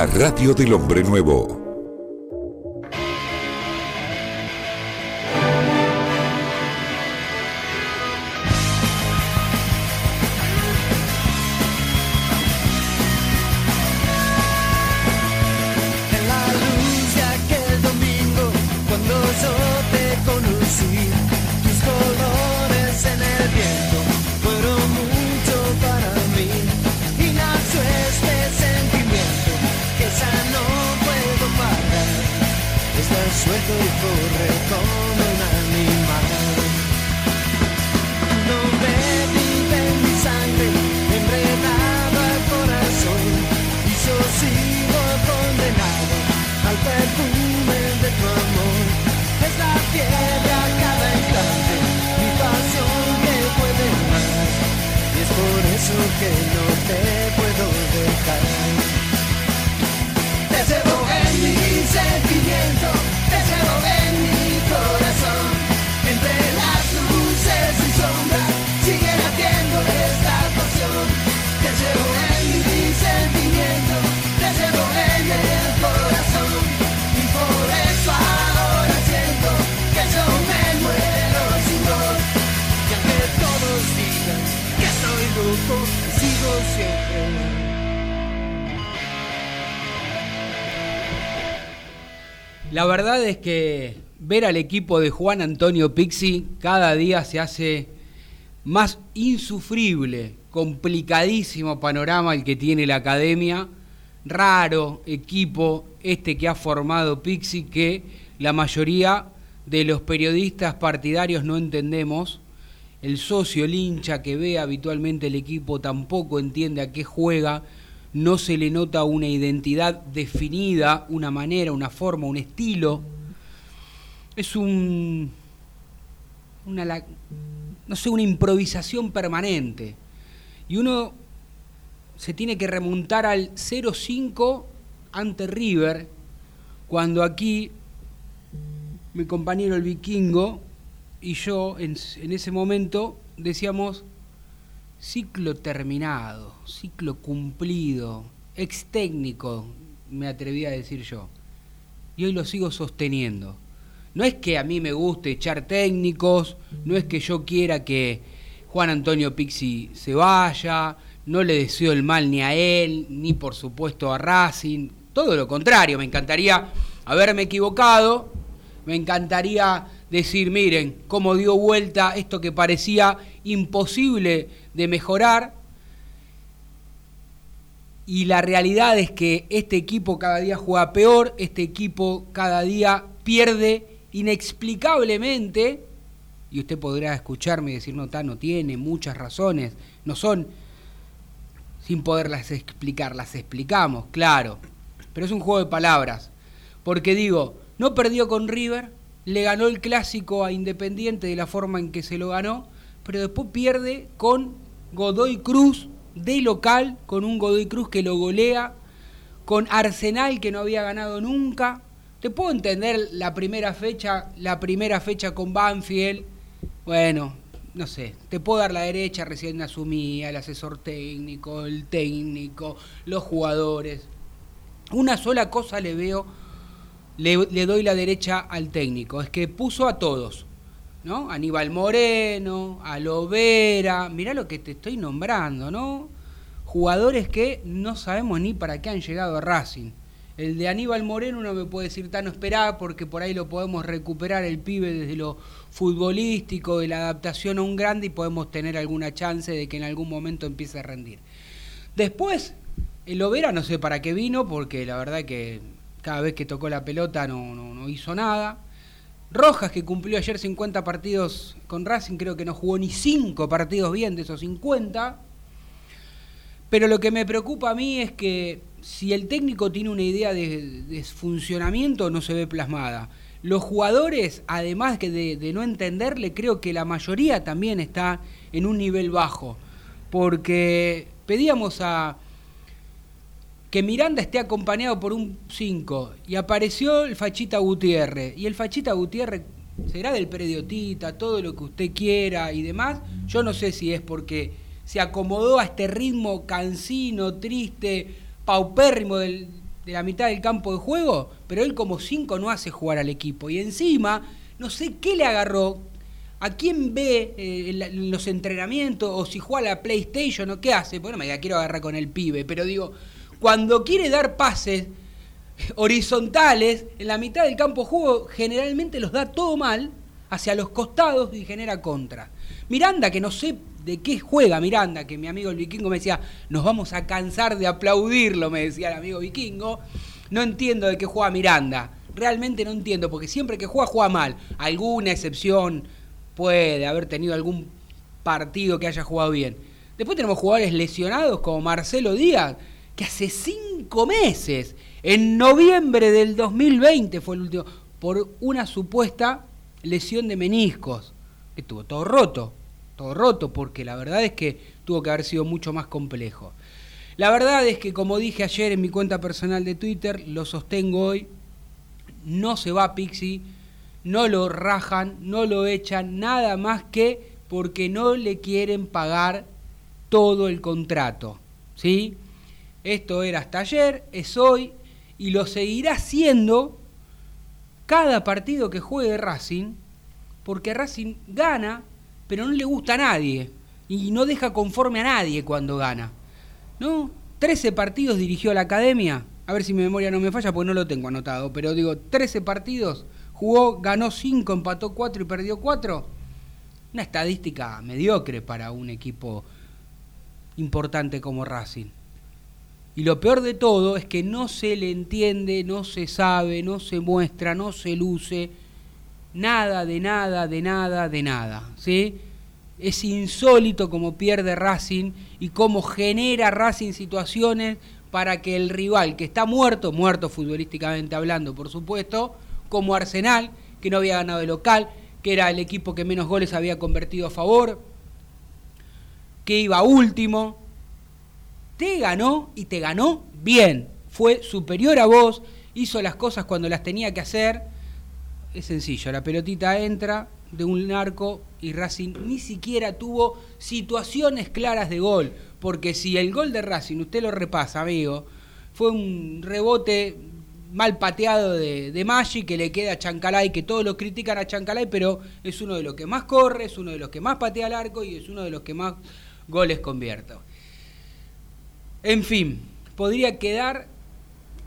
Radio del hombre nuevo. Ver al equipo de Juan Antonio Pixi cada día se hace más insufrible, complicadísimo panorama el que tiene la academia, raro equipo este que ha formado Pixi que la mayoría de los periodistas partidarios no entendemos. El socio, el hincha que ve habitualmente el equipo tampoco entiende a qué juega, no se le nota una identidad definida, una manera, una forma, un estilo. Es un. Una, no sé, una improvisación permanente. Y uno se tiene que remontar al 0-5 ante River, cuando aquí mi compañero el vikingo y yo en, en ese momento decíamos ciclo terminado, ciclo cumplido, ex técnico, me atreví a decir yo. Y hoy lo sigo sosteniendo. No es que a mí me guste echar técnicos, no es que yo quiera que Juan Antonio Pixi se vaya, no le deseo el mal ni a él, ni por supuesto a Racing, todo lo contrario, me encantaría haberme equivocado, me encantaría decir, miren, cómo dio vuelta esto que parecía imposible de mejorar. Y la realidad es que este equipo cada día juega peor, este equipo cada día pierde inexplicablemente. Y usted podrá escucharme y decir, no, está, no tiene muchas razones, no son sin poderlas explicar, las explicamos, claro. Pero es un juego de palabras. Porque digo, no perdió con River, le ganó el clásico a Independiente de la forma en que se lo ganó, pero después pierde con Godoy Cruz de local, con un Godoy Cruz que lo golea, con Arsenal que no había ganado nunca. Te puedo entender la primera fecha, la primera fecha con Banfield. Bueno, no sé, te puedo dar la derecha, recién asumía, el asesor técnico, el técnico, los jugadores. Una sola cosa le veo, le, doy la derecha al técnico, es que puso a todos, ¿no? Aníbal Moreno, a Lovera, mirá lo que te estoy nombrando, ¿no? Jugadores que no sabemos ni para qué han llegado a Racing. El de Aníbal Moreno uno me puede decir tan esperar porque por ahí lo podemos recuperar el pibe desde lo futbolístico, de la adaptación a un grande y podemos tener alguna chance de que en algún momento empiece a rendir. Después, el Lovera no sé para qué vino porque la verdad que cada vez que tocó la pelota no, no, no hizo nada. Rojas, que cumplió ayer 50 partidos con Racing, creo que no jugó ni 5 partidos bien de esos 50. Pero lo que me preocupa a mí es que si el técnico tiene una idea de, de funcionamiento, no se ve plasmada. Los jugadores, además que de, de no entenderle, creo que la mayoría también está en un nivel bajo. Porque pedíamos a que Miranda esté acompañado por un 5 y apareció el Fachita Gutiérrez. Y el Fachita Gutiérrez será del prediotita, todo lo que usted quiera y demás. Yo no sé si es porque se acomodó a este ritmo cansino, triste, paupérrimo de la mitad del campo de juego, pero él como 5 no hace jugar al equipo. Y encima, no sé qué le agarró, a quién ve eh, en la- los entrenamientos, o si juega a la PlayStation o qué hace. Bueno, me diga, quiero agarrar con el pibe, pero digo, cuando quiere dar pases horizontales, en la mitad del campo de juego generalmente los da todo mal, hacia los costados y genera contra. Miranda, que no sé de qué juega Miranda, que mi amigo el vikingo me decía, nos vamos a cansar de aplaudirlo, me decía el amigo vikingo. No entiendo de qué juega Miranda. Realmente no entiendo, porque siempre que juega, juega mal. Alguna excepción puede haber tenido algún partido que haya jugado bien. Después tenemos jugadores lesionados como Marcelo Díaz, que hace cinco meses, en noviembre del 2020 fue el último, por una supuesta lesión de meniscos, que estuvo todo roto, todo roto, porque la verdad es que tuvo que haber sido mucho más complejo. La verdad es que, como dije ayer en mi cuenta personal de Twitter, lo sostengo hoy, no se va Pixie, no lo rajan, no lo echan, nada más que porque no le quieren pagar todo el contrato. ¿Sí? Esto era hasta ayer, es hoy y lo seguirá siendo cada partido que juegue Racing, porque Racing gana, pero no le gusta a nadie y no deja conforme a nadie cuando gana. ¿No? 13 partidos dirigió a la academia, a ver si mi memoria no me falla, porque no lo tengo anotado, pero digo, 13 partidos, jugó, ganó 5, empató 4 y perdió 4. Una estadística mediocre para un equipo importante como Racing. Y lo peor de todo es que no se le entiende, no se sabe, no se muestra, no se luce nada de nada, de nada, de nada. ¿sí? Es insólito cómo pierde Racing y cómo genera Racing situaciones para que el rival, que está muerto, muerto futbolísticamente hablando, por supuesto, como Arsenal, que no había ganado de local, que era el equipo que menos goles había convertido a favor, que iba último, te ganó y te ganó bien. Fue superior a vos, hizo las cosas cuando las tenía que hacer. Es sencillo, la pelotita entra de un arco y Racing ni siquiera tuvo situaciones claras de gol. Porque si el gol de Racing, usted lo repasa, amigo, fue un rebote mal pateado de, de Maggi que le queda a Chancalay, que todos lo critican a Chancalay, pero es uno de los que más corre, es uno de los que más patea al arco y es uno de los que más goles convierte. En fin, podría quedar,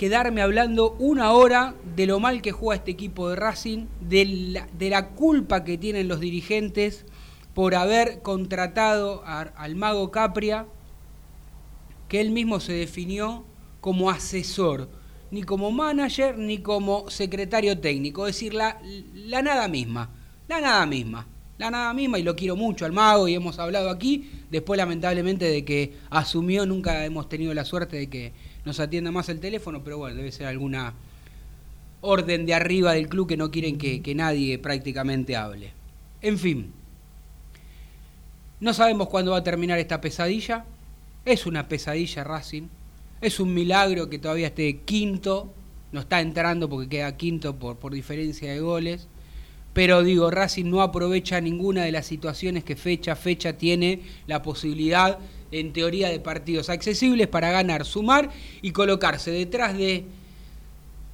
quedarme hablando una hora de lo mal que juega este equipo de Racing, de la, de la culpa que tienen los dirigentes por haber contratado al mago Capria, que él mismo se definió como asesor, ni como manager, ni como secretario técnico, es decir, la, la nada misma, la nada misma, la nada misma, y lo quiero mucho al mago, y hemos hablado aquí, después lamentablemente de que asumió, nunca hemos tenido la suerte de que nos atienda más el teléfono, pero bueno, debe ser alguna orden de arriba del club que no quieren que, que nadie prácticamente hable. En fin, no sabemos cuándo va a terminar esta pesadilla. Es una pesadilla Racing. Es un milagro que todavía esté quinto. No está entrando porque queda quinto por, por diferencia de goles. Pero digo, Racing no aprovecha ninguna de las situaciones que fecha a fecha tiene la posibilidad, en teoría, de partidos accesibles para ganar, sumar y colocarse detrás de,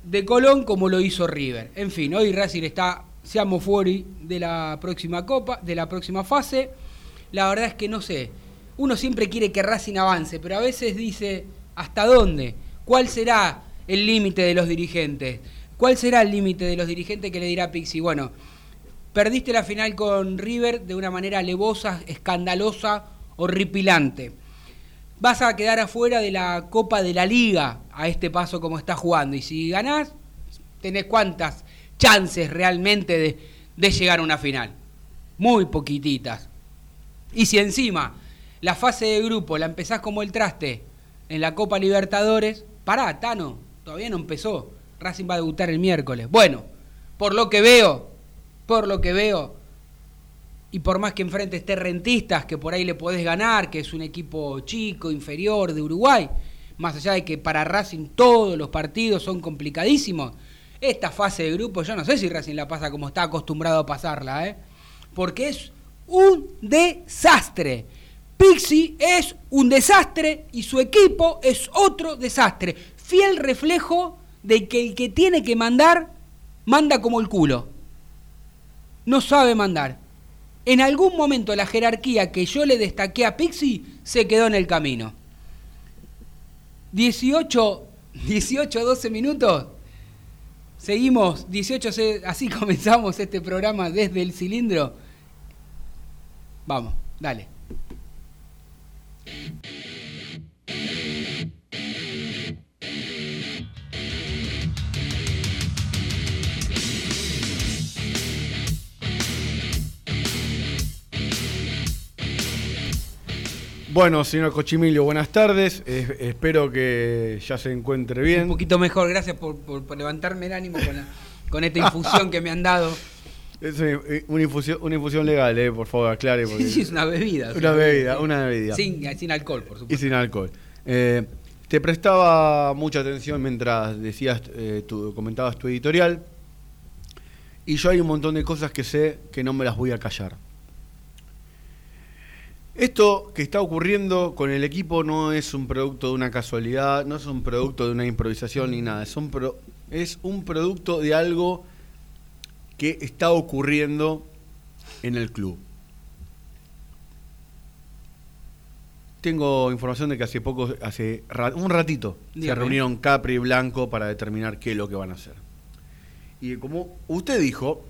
de Colón como lo hizo River. En fin, hoy Racing está, seamos fuori de la próxima copa, de la próxima fase. La verdad es que no sé. Uno siempre quiere que Racing avance, pero a veces dice, ¿hasta dónde? ¿Cuál será el límite de los dirigentes? ¿Cuál será el límite de los dirigentes que le dirá Pixi? Bueno, perdiste la final con River de una manera alevosa, escandalosa, horripilante. Vas a quedar afuera de la Copa de la Liga a este paso como está jugando. Y si ganás, tenés cuántas chances realmente de, de llegar a una final. Muy poquititas. Y si encima la fase de grupo la empezás como el traste en la Copa Libertadores, pará, Tano, todavía no empezó. Racing va a debutar el miércoles. Bueno, por lo que veo, por lo que veo, y por más que enfrente esté Rentistas, que por ahí le podés ganar, que es un equipo chico, inferior de Uruguay, más allá de que para Racing todos los partidos son complicadísimos, esta fase de grupo yo no sé si Racing la pasa como está acostumbrado a pasarla, ¿eh? porque es un desastre. Pixi es un desastre y su equipo es otro desastre. fiel reflejo de que el que tiene que mandar, manda como el culo. No sabe mandar. En algún momento la jerarquía que yo le destaqué a Pixie se quedó en el camino. 18, 18, 12 minutos. Seguimos, 18, se- así comenzamos este programa desde el cilindro. Vamos, dale. Bueno, señor Cochimilio, buenas tardes. Es- espero que ya se encuentre Un bien. poquito mejor, gracias por, por- por levantarme el ánimo con, la- con esta infusión que me han dado. Es eh, una infusión, una infusión legal, eh, por favor, aclare. porque- Sí, sí, es una bebida. es Una bebida, una bebida. Sin, sin alcohol, por Y supuesto. sin alcohol. Eh, te prestaba mucha atención mientras decías, eh, tu, comentabas tu editorial. Y yo hay un montón de cosas que sé que no me las voy a callar. Esto que está ocurriendo con el equipo no es un producto de una casualidad, no es un producto de una improvisación ni nada. Es un, pro- es un producto de algo que está ocurriendo en el club. Tengo información de que hace poco, hace ra- un ratito, se reunieron Capri y Blanco para determinar qué es lo que van a hacer. Y como usted dijo,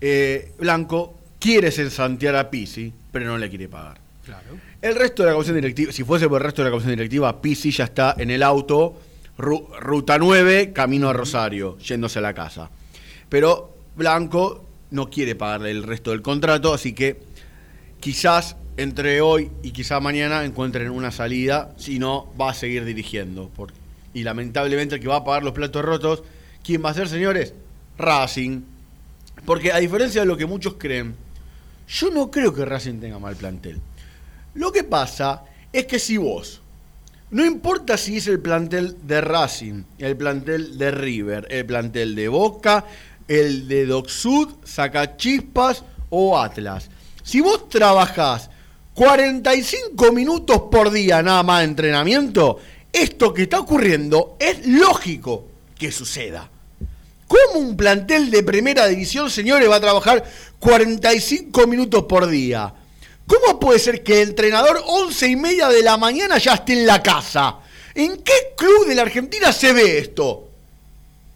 eh, Blanco quiere santear a Pisi, pero no le quiere pagar. Claro. El resto de la comisión directiva, si fuese por el resto de la comisión directiva, Pisi ya está en el auto, ru- ruta 9, camino a Rosario, yéndose a la casa. Pero Blanco no quiere pagarle el resto del contrato, así que quizás entre hoy y quizás mañana encuentren una salida, si no, va a seguir dirigiendo. y lamentablemente el que va a pagar los platos rotos, ¿quién va a ser, señores? Racing. Porque a diferencia de lo que muchos creen, yo no creo que Racing tenga mal plantel. Lo que pasa es que si vos, no importa si es el plantel de Racing, el plantel de River, el plantel de Boca, el de Docsud, Sacachispas o Atlas, si vos trabajás 45 minutos por día nada más de entrenamiento, esto que está ocurriendo es lógico que suceda. ¿Cómo un plantel de primera división, señores, va a trabajar 45 minutos por día? ¿Cómo puede ser que el entrenador 11 y media de la mañana ya esté en la casa? ¿En qué club de la Argentina se ve esto?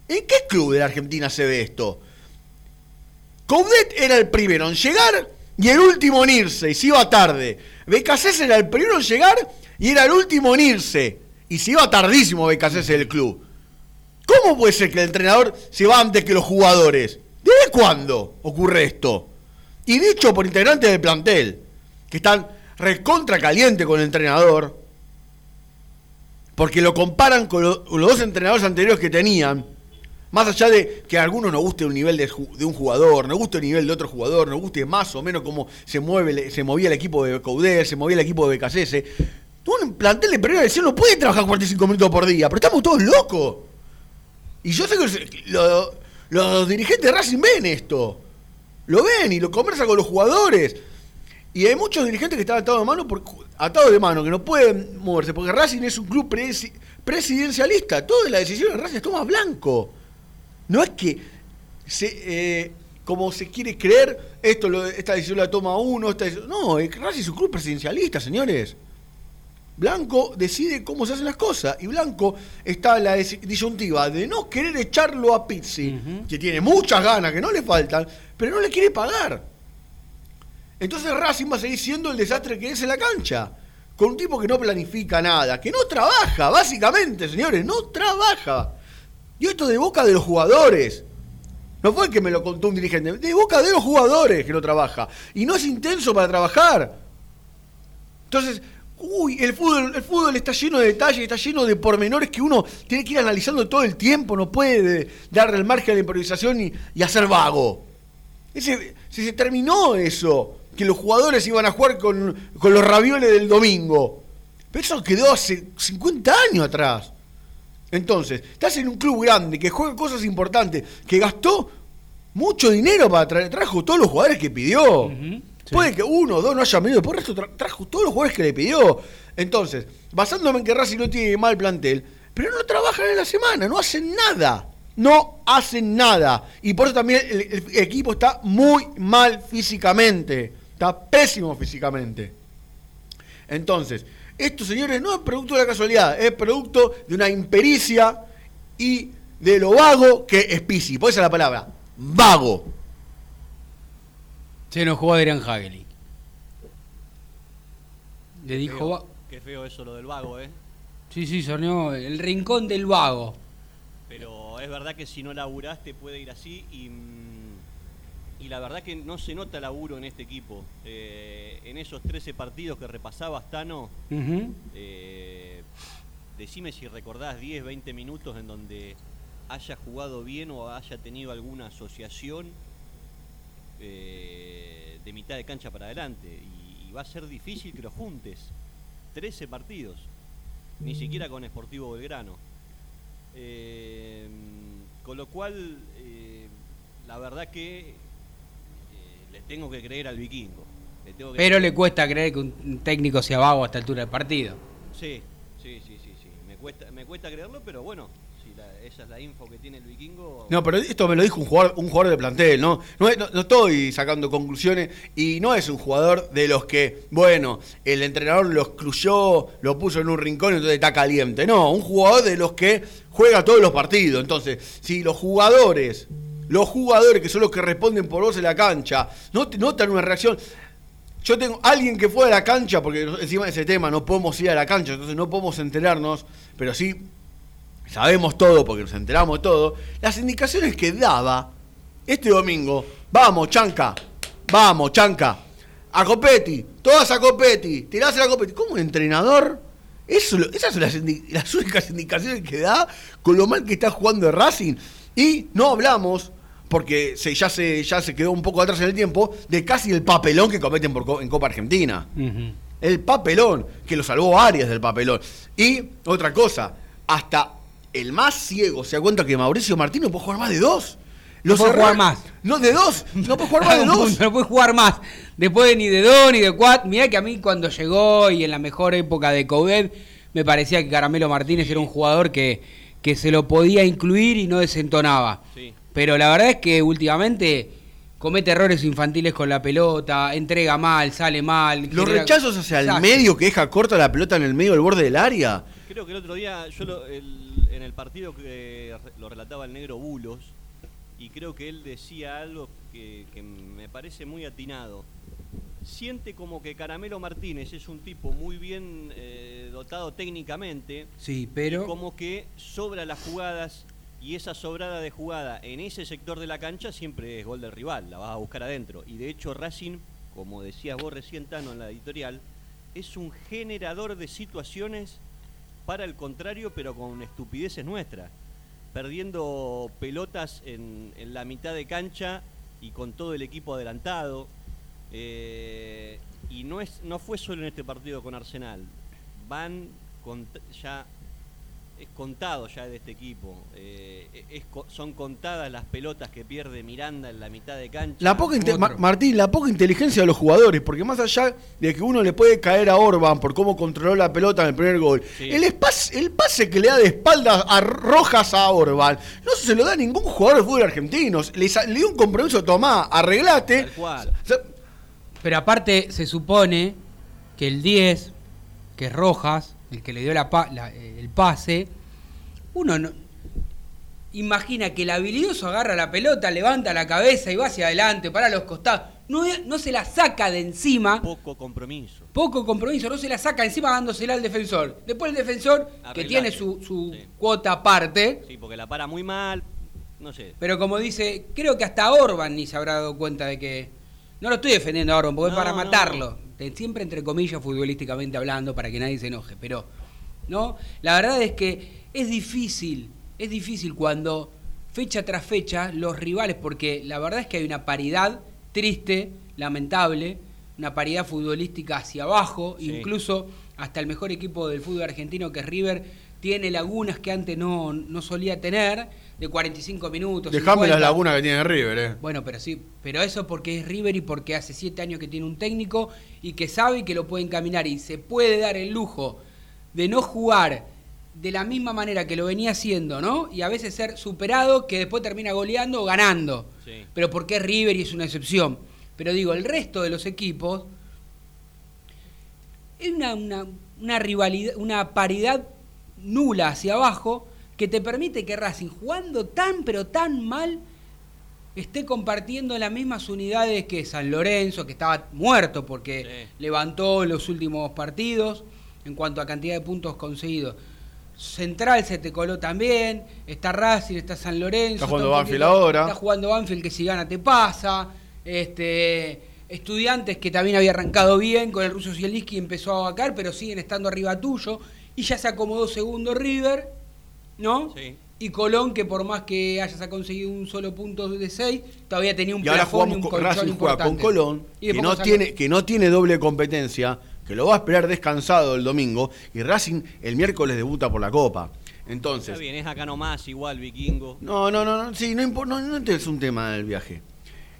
¿En qué club de la Argentina se ve esto? Coudet era el primero en llegar y el último en irse, y se iba tarde. Becasés era el primero en llegar y era el último en irse, y se iba tardísimo Becasés del club. ¿Cómo puede ser que el entrenador se va antes que los jugadores? ¿Desde cuándo ocurre esto? Y dicho por integrantes del plantel, que están recontra caliente con el entrenador, porque lo comparan con lo- con los dos entrenadores anteriores que tenían, más allá de que a algunos nos guste un nivel de, un jugador, nos guste el nivel de otro jugador, nos guste más o menos cómo se mueve, se movía el equipo de Coudet, se movía el equipo de BKCS, un plantel de primera división no puede trabajar 45 minutos por día, pero estamos todos locos. Y yo sé que los, lo- los dirigentes de Racing ven esto. Lo ven y lo conversan con los jugadores. Y hay muchos dirigentes que están atados de mano, por, atados de mano, que no pueden moverse, porque Racing es un club presi- presidencialista. Toda la decisión de Racing es toma blanco. No es que se, eh, como se quiere creer, esto lo- esta decisión la toma uno, esta decisión- no, Racing es un club presidencialista, señores. Blanco decide cómo se hacen las cosas. Y Blanco está en la dis- disyuntiva de no querer echarlo a Pizzi, que tiene muchas ganas, que no le faltan, pero no le quiere pagar. Entonces Racing va a seguir siendo el desastre que es en la cancha. Con un tipo que no planifica nada, que no trabaja, básicamente, señores, no trabaja. Y esto de boca de los jugadores. No fue que me lo contó un dirigente, de boca de los jugadores que no trabaja. Y no es intenso para trabajar. Entonces, uy, el fútbol, el fútbol está lleno de detalles, está lleno de pormenores que uno tiene que ir analizando todo el tiempo, no puede darle el margen a la improvisación y, hacer vago. Ese, si se terminó eso, que los jugadores iban a jugar con, con los ravioles del domingo. Pero eso quedó hace 50 años atrás. Entonces, estás en un club grande que juega cosas importantes, que gastó mucho dinero para traer, trajo todos los jugadores que pidió. Puede que uno o dos no hayan venido, por el resto tra- trajo todos los jugadores que le pidió. Entonces, basándome en que Racing no tiene mal plantel, pero no trabajan en la semana, no hacen nada. No hacen nada. Y por eso también el, equipo está muy mal físicamente. Está pésimo físicamente. Entonces, esto, señores, no es producto de la casualidad, es producto de una impericia y de lo vago que es Pisi. Por esa es la palabra. Vago. Se enojó Adrián Hageli. Le dijo. Feo, Qué feo eso lo del vago, ¿eh? Sí, sí, sonó el rincón del vago. Pero es verdad que si no laburaste puede ir así y, mm, y la verdad que no se nota laburo en este equipo. Eh, en esos 13 partidos que repasaba Stano, Ujú. eh, decime si recordás 10, 20 minutos en donde haya jugado bien o haya tenido alguna asociación eh, de mitad de cancha para adelante. Y, y va a ser difícil que lo juntes. 13 partidos. Ni siquiera con Sportivo Belgrano. Eh, con lo cual, eh, la verdad que eh, le tengo que creer al vikingo. Le tengo que Pero le cuesta creer que un técnico sea vago a esta altura del partido. Sí, sí, sí, sí, sí. Me cuesta, me cuesta creerlo, pero bueno, esa es la info que tiene el vikingo. No, pero esto me lo dijo un jugador, un jugador de plantel, ¿no? No, es- no- no estoy sacando conclusiones y no es un jugador de los que, bueno, el entrenador lo excluyó, lo puso en un rincón y entonces está caliente. No, un jugador de los que juega todos los partidos. Entonces, si los jugadores, los jugadores que son los que responden por vos en la cancha, no notan una reacción. Yo tengo alguien que fue a la cancha, porque encima de ese tema no podemos ir a la cancha, entonces no podemos enterarnos, pero sí sabemos todo porque nos enteramos de todo, las indicaciones que daba este domingo, vamos, chanca, vamos, chanca, a Copetti, todas a Copetti, tirás a Copetti, como entrenador, eso, esas son las, únicas indicaciones que da con lo mal que está jugando el Racing. Y no hablamos, porque se, ya, se, ya se quedó un poco atrás en el tiempo, de casi el papelón que cometen por en Copa Argentina. El papelón, que lo salvó Arias del papelón. Y otra cosa, hasta el más ciego se da cuenta que Mauricio Martín no puede jugar más de dos. No puede jugar más. No, de dos. No puede jugar más de dos. No puede jugar más. Después de ni de dos ni de cuatro. Mirá que a mí cuando llegó y en la mejor época de Coudet, me parecía que Caramelo Martínez era un jugador que, que se lo podía incluir y no desentonaba. Sí. Pero la verdad es que últimamente comete errores infantiles con la pelota, entrega mal, sale mal. Los genera- rechazos hacia el medio que deja corta la pelota en el medio del borde del área. Creo que el otro día, yo lo- el- en el partido que lo relataba el negro Bulos, y creo que él decía algo que, que me parece muy atinado. Siente como que Caramelo Martínez es un tipo muy bien eh, dotado técnicamente, Sí, pero. y como que sobra las jugadas y esa sobrada de jugada en ese sector de la cancha siempre es gol del rival, la vas a buscar adentro. Y de hecho Racing, como decías vos recién Tano en la editorial, es un generador de situaciones para el contrario, pero con estupideces nuestras. Perdiendo pelotas en, la mitad de cancha y con todo el equipo adelantado. Eh, y no, es, no fue solo en este partido con Arsenal. Van ya es contado ya de este equipo. Eh, es co- son contadas las pelotas que pierde Miranda en la mitad de cancha. La poca. Ma- Martín, la poca inteligencia de los jugadores, porque más allá de que uno le puede caer a Orban por cómo controló la pelota en el primer gol, Sí. el, espas- el pase que le da de espaldas a Rojas a Orban, no se lo da ningún jugador de fútbol argentino. Le, sa- le dio un compromiso, tomá, arreglate. Tal cual. O sea, Pero aparte se supone que el 10, que es Rojas, el que le dio la la- eh, el pase, uno no, imagina que el habilidoso agarra la pelota, levanta la cabeza y va hacia adelante, para los costados. No, no se la saca de encima, Poco compromiso. poco compromiso, no se la saca encima dándosela al defensor. Después el defensor, que tiene su, su Sí. cuota aparte, Sí, porque la para muy mal. No sé. pero como dice, creo que hasta Orban ni se habrá dado cuenta de que. No lo estoy defendiendo a Orban, porque No, es para no, matarlo. De- Siempre entre comillas, futbolísticamente hablando, para que nadie se enoje. Pero, ¿no? La verdad es que es difícil, es difícil cuando fecha tras fecha los rivales, porque la verdad es que hay una paridad triste, lamentable, una paridad futbolística hacia abajo, Sí. incluso hasta el mejor equipo del fútbol argentino que es River tiene lagunas que antes no, no solía tener, de 45 minutos. Dejame 50. las lagunas que tiene River, eh. Bueno, pero sí, pero eso porque es River y porque hace siete años que tiene un técnico y que sabe que lo puede encaminar y se puede dar el lujo de no jugar de la misma manera que lo venía haciendo, ¿no? Y a veces ser superado que después termina goleando o ganando. Sí. Pero porque es River y es una excepción. Pero digo, el resto de los equipos es una, una, una rivalidad, una paridad nula hacia abajo que te permite que Racing, jugando tan pero tan mal, esté compartiendo las mismas unidades que San Lorenzo, que estaba muerto porque Sí. levantó los últimos partidos en cuanto a cantidad de puntos conseguidos. Central se te coló también, está Racing, está San Lorenzo. Está jugando Banfield ahora. Está jugando Banfield que si gana te pasa. Este, estudiantes que también había arrancado bien con el ruso Zielinski y empezó a vacar, pero siguen estando arriba tuyo. Y ya se acomodó segundo River, ¿no? Sí. Y Colón, que por más que hayas conseguido un solo punto de seis, todavía tenía un Y ahora plafón y un con Racing juega con. Colón, Y que no, tiene, que no tiene doble competencia, que lo va a esperar descansado el domingo, y Racing el miércoles debuta por la Copa. Entonces, Está bien, es acá nomás, igual, vikingo. no, no, no, no, sí, no, no, no es un tema del viaje.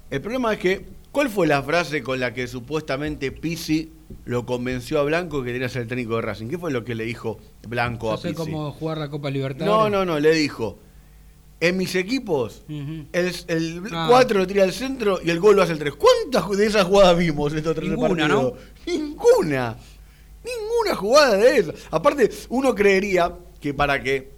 El problema es que, ¿cuál fue la frase con la que supuestamente Pizzi lo convenció a Blanco que quería ser el técnico de Racing? ¿Qué fue lo que le dijo Blanco No a sé Pizzi? cómo jugar la Copa Libertadores. No, no, no, le dijo, en mis equipos, el, el Ah. 4 lo tira al centro y el gol lo hace el 3. ¿Cuántas de esas jugadas vimos estos tres Ninguna, partidos? Ninguna. Ninguna jugada de esas. Aparte, uno creería que para que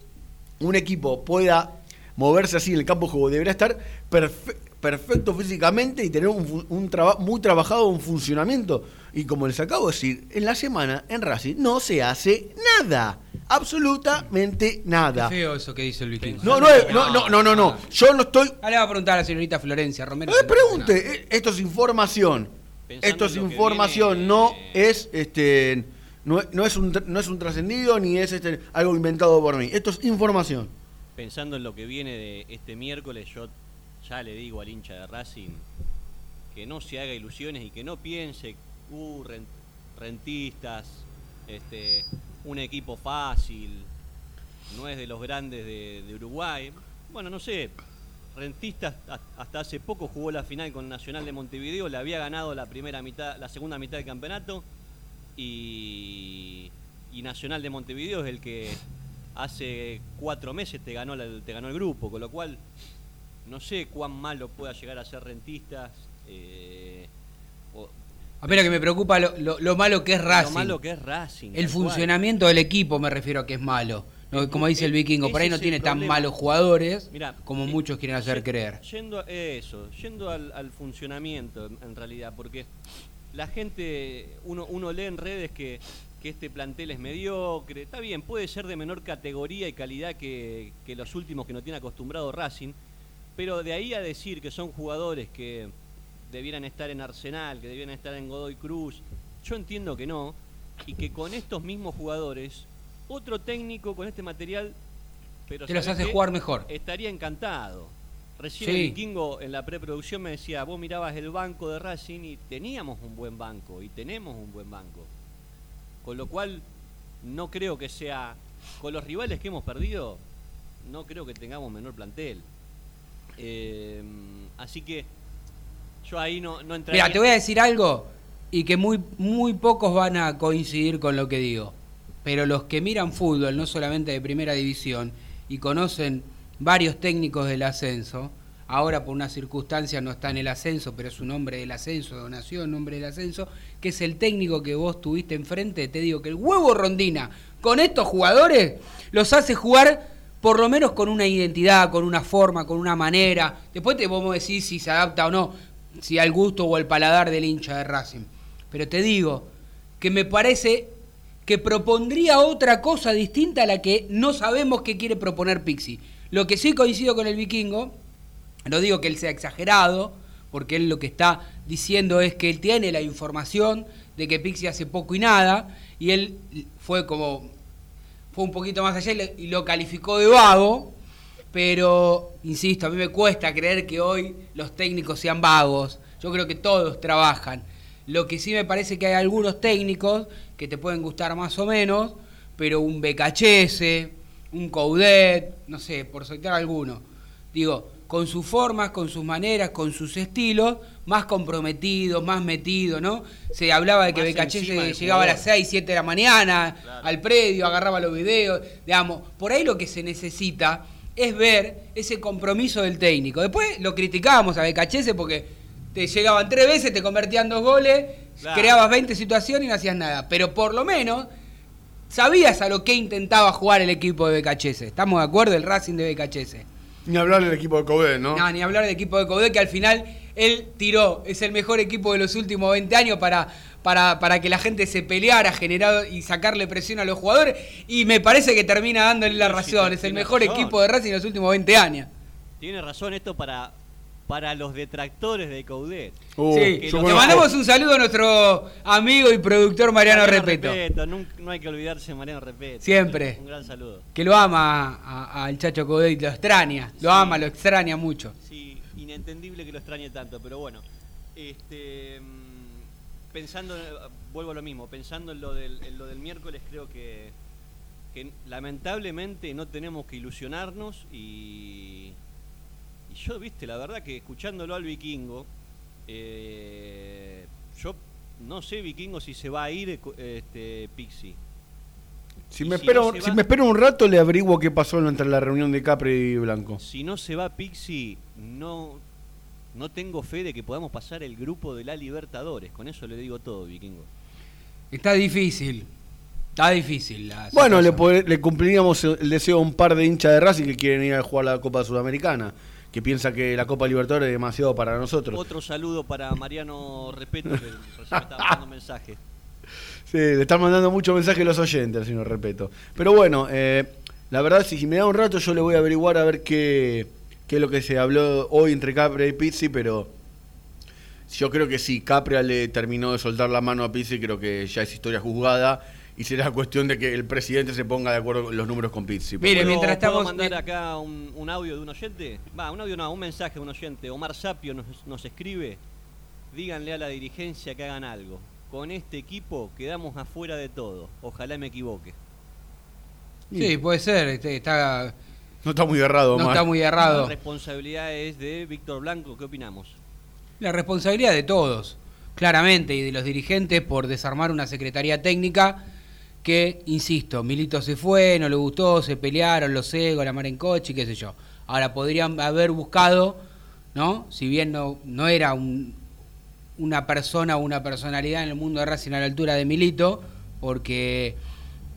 un equipo pueda moverse así en el campo de juego debería estar perfe- perfecto físicamente y tener un, un traba- muy trabajado un funcionamiento. Y como les acabo de decir, en la semana en Racing no se hace nada. Absolutamente Qué nada. feo eso que dice el vikingo. No, no, no, no, no, no, no. Yo no estoy. Ahora le va a preguntar a la señorita Florencia Romero. No me no nada. pregunte, eh, esto es información. Pensando Esto es información, viene- no es este no, es- no es un no es un trascendido ni es este algo inventado por mí. Esto es información. Pensando en lo que viene de este miércoles, yo ya le digo al hincha de Racing que no se haga ilusiones y que no piense, ren- rentistas, este, un equipo fácil, no es de los grandes de, Uruguay. Bueno, no sé, rentistas ha- hasta hace poco jugó la final con Nacional de Montevideo, le había ganado la primera mitad, la segunda mitad del campeonato y, Nacional de Montevideo es el que hace cuatro meses te ganó, el grupo, con lo cual no sé cuán malo pueda llegar a ser rentistas. eh, Apenas que me preocupa lo, lo- lo malo que es Racing. Lo malo que es Racing. El cual. funcionamiento del equipo me refiero a que es malo. No, como dice el vikingo, por ahí no tiene tan malos jugadores Mirá, como eh, muchos quieren hacer creer. Yendo a eso, yendo al, al funcionamiento en, en realidad, porque la gente, uno, uno lee en redes que, que este plantel es mediocre, está bien, puede ser de menor categoría y calidad que, que los últimos que no tiene acostumbrado Racing, pero de ahí a decir que son jugadores que debieran estar en Arsenal, que debieran estar en Godoy Cruz, yo entiendo que no, y que con estos mismos jugadores, otro técnico con este material, pero Te los ¿sabés hace qué? jugar mejor. Estaría encantado. Recién Sí. el Vikingo en la preproducción me decía, vos mirabas el banco de Racing y teníamos un buen banco, y tenemos un buen banco. Con lo cual, no creo que sea, con los rivales que hemos perdido, no creo que tengamos menor plantel. Eh, así que yo ahí no, no. Mira, te voy a decir algo y que muy, muy pocos van a coincidir con lo que digo. Pero los que miran fútbol, no solamente de primera división, y conocen varios técnicos del ascenso, ahora por una circunstancia no está en el ascenso, pero es un hombre del ascenso, donación, hombre del ascenso, que es el técnico que vos tuviste enfrente, te digo que el huevo Rondina, con estos jugadores, los hace jugar por lo menos con una identidad, con una forma, con una manera. Después te podemos decir si se adapta o no, si al gusto o al paladar del hincha de Racing. Pero te digo que me parece que propondría otra cosa distinta a la que no sabemos qué quiere proponer Pixi. Lo que sí coincido con el vikingo, no digo que él sea exagerado, porque él lo que está diciendo es que él tiene la información de que Pixi hace poco y nada, y él fue como, fue un poquito más allá y lo calificó de vago, pero, insisto, a mí me cuesta creer que hoy los técnicos sean vagos, yo creo que todos trabajan. Lo que sí me parece que hay algunos técnicos que te pueden gustar más o menos, pero un BKHS, un Coudet, no sé, por soltar alguno, digo, con sus formas, con sus maneras, con sus estilos, más comprometidos, más metidos, ¿no? Se hablaba de que Becachese llegaba a las jugador. 6, 7 de la mañana Claro. al predio, agarraba los videos, digamos, por ahí lo que se necesita es ver ese compromiso del técnico. Después lo criticábamos a Becachese porque te llegaban tres veces, te convertían dos goles, Claro. creabas 20 situaciones y no hacías nada. Pero por lo menos sabías a lo que intentaba jugar el equipo de Becachese. ¿Estamos de acuerdo? El Racing de Becachese. Ni hablar del equipo de Coudet, ¿no? No, ni hablar del equipo de Coudet, que al final él tiró, es el mejor equipo de los últimos 20 años para, para, para que la gente se peleara, generar y sacarle presión a los jugadores. Y me parece que termina dándole la razón. sí, Es el mejor razón. equipo de Racing en los últimos 20 años. Tiene razón esto para, para los detractores de Coudet. Uh, sí, que le mandamos un saludo a nuestro amigo y productor Mariano, Repeto. nunca- no hay que olvidarse de Mariano Repeto. Siempre. Un gran saludo. Que lo ama al Chacho Coudet, lo extraña, lo Sí. ama, lo extraña mucho. Inentendible que lo extrañe tanto, pero bueno. Este, mm, pensando, vuelvo a lo mismo, pensando en lo del, miércoles, creo que, que lamentablemente no tenemos que ilusionarnos y, y yo, viste, la verdad que escuchándolo al vikingo, eh, yo no sé, vikingo, si se va a ir este, Pixie. Si me, si espero, no si va- me espero un rato, le averiguo qué pasó entre la reunión de Capri y Blanco. Si no se va Pixie, no, no tengo fe de que podamos pasar el grupo de la Libertadores. Con eso le digo todo, vikingo. Está difícil, está difícil. la Bueno, le, le cumpliríamos el deseo a un par de hinchas de Racing que quieren ir a jugar la Copa Sudamericana, que piensa que la Copa Libertadores es demasiado para nosotros. Otro saludo para Mariano Respeto, que recién me estaba mandando mensaje. Sí, le están mandando muchos mensajes los oyentes, si no respeto. Pero bueno, eh, la verdad, si, si me da un rato, yo le voy a averiguar a ver qué, qué es lo que se habló hoy entre Capria y Pizzi, pero yo creo que sí, Capria le terminó de soltar la mano a Pizzi, creo que ya es historia juzgada y será cuestión de que el presidente se ponga de acuerdo con los números con Pizzi. Mire, ¿Puedo- mientras ¿puedo estamos- mandar acá un, un audio de un oyente? Va, un audio no, un mensaje de un oyente. Omar Sapio nos, nos escribe. Díganle a la dirigencia que hagan algo. Con este equipo quedamos afuera de todo. Ojalá me equivoque. Sí, puede ser, este, está, No está muy errado, no Omar. está muy La errado. responsabilidad es de Víctor Blanco. ¿Qué opinamos? La responsabilidad de todos, claramente, y de los dirigentes por desarmar una secretaría técnica que, insisto, Milito se fue, no le gustó, se pelearon los egos, la mar en coche, qué sé yo. Ahora podrían haber buscado, ¿no? Si bien no, no era un- una persona o una personalidad en el mundo de Racing a la altura de Milito, porque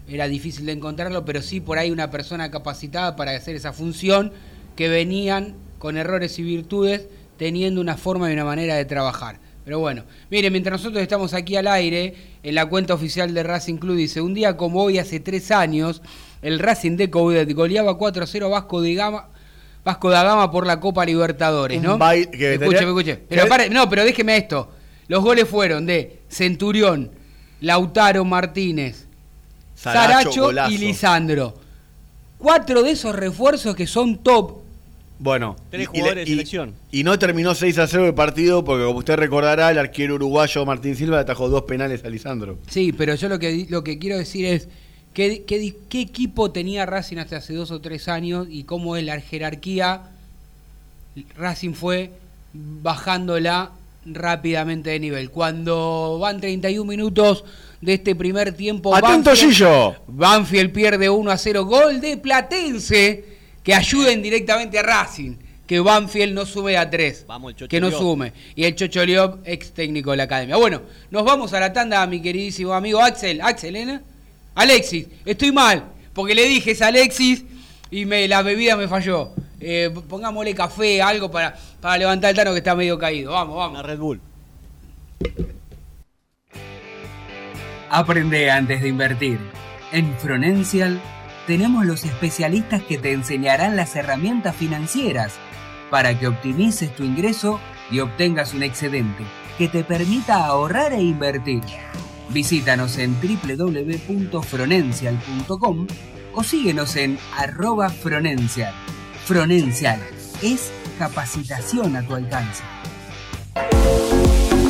era difícil de encontrarlo, pero sí por ahí una persona capacitada para hacer esa función que venían con errores y virtudes teniendo una forma y una manera de trabajar. Pero bueno, mire, mientras nosotros estamos aquí al aire, en la cuenta oficial de Racing Club dice, un día como hoy, hace tres años, el Racing de Coudet goleaba 4-0 a Vasco de Gama. Vasco da Gama por la Copa Libertadores, ¿no? baile que escuche, tenía- escuche. Pero que- pare- no, pero déjeme esto. Los goles fueron de Centurión, Lautaro Martínez, Saracho, golazo. y Lisandro. Cuatro de esos refuerzos que son top. Bueno, Tres jugadores de selección. Y no terminó 6 a 0 el partido porque, como usted recordará, el arquero uruguayo Martín Silva atajó dos penales a Lisandro. Sí, pero yo lo que, lo que quiero decir es ¿qué, qué, di- qué equipo tenía Racing hasta hace dos o tres años y cómo es la jerarquía. Racing fue bajándola rápidamente de nivel. Cuando van 31 minutos de este primer tiempo, ¡Atento, Banfield- Gillo! Banfield pierde 1 a 0. Gol de Platense que ayuden directamente a Racing. Que Banfield no sube a 3. Vamos, el Chocho Que no sume. Y el Chocho Liop, ex técnico de la academia. Bueno, nos vamos a la tanda, mi queridísimo amigo Axel. Axel, ¿eh? Alexis, estoy mal. Porque le dije es Alexis y me, la bebida me falló. Eh, pongámosle café, algo para, para levantar el tano que está medio caído. Vamos, vamos. Red Bull. Aprende antes de invertir. En Fronencial tenemos los especialistas que te enseñarán las herramientas financieras para que optimices tu ingreso y obtengas un excedente que te permita ahorrar e invertir. Visítanos en www.fronencial.com o síguenos en arroba Fronencial. Fronencial es capacitación a tu alcance.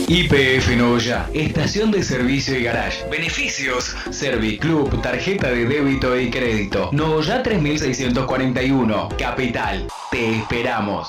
IPF Novoya, estación de servicio y garage. Beneficios: Serviclub, tarjeta de débito y crédito. Novoya 3641, Capital. Te esperamos.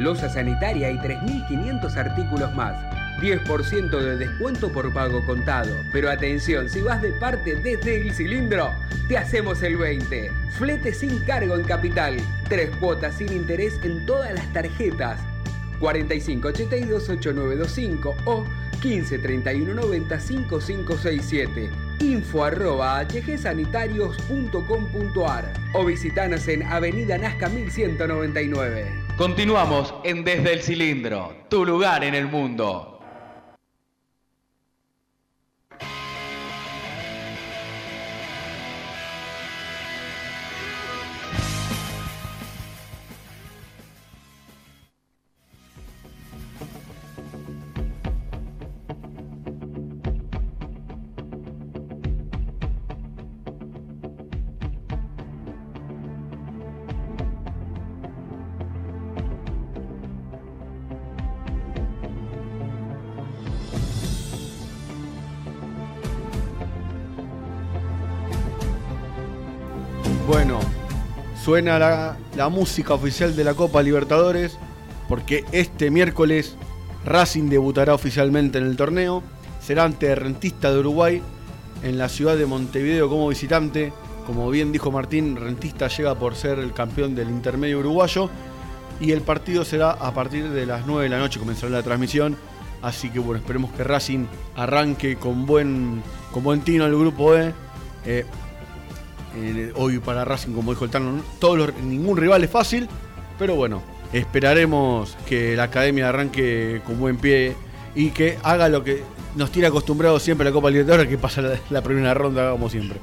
losa sanitaria y 3.500 artículos más. 10% de descuento por pago contado. Pero atención, si vas de parte desde el cilindro, te hacemos el 20. Flete sin cargo en capital. Tres cuotas sin interés en todas las tarjetas. 4582-8925 o 153190-5567. Info arroba hgsanitarios.com.ar o visitanos en Avenida Nazca 1199. Continuamos en Desde el Cilindro, tu lugar en el mundo. Suena la, música oficial de la Copa Libertadores porque este miércoles Racing debutará oficialmente en el torneo. Será ante Rentista de Uruguay en la ciudad de Montevideo como visitante. Como bien dijo Martín, Rentista llega por ser el campeón del intermedio uruguayo. Y el partido será a partir de las 9 de la noche, comenzará la transmisión. Así que bueno, esperemos que Racing arranque con buen, con buen tino el grupo E. Eh, hoy para Racing, como dijo el Tano, ningún rival es fácil, pero bueno, esperaremos que la academia arranque con buen pie y que haga lo que nos tiene acostumbrados siempre la Copa Libertadores, que pasa la, la primera ronda como siempre.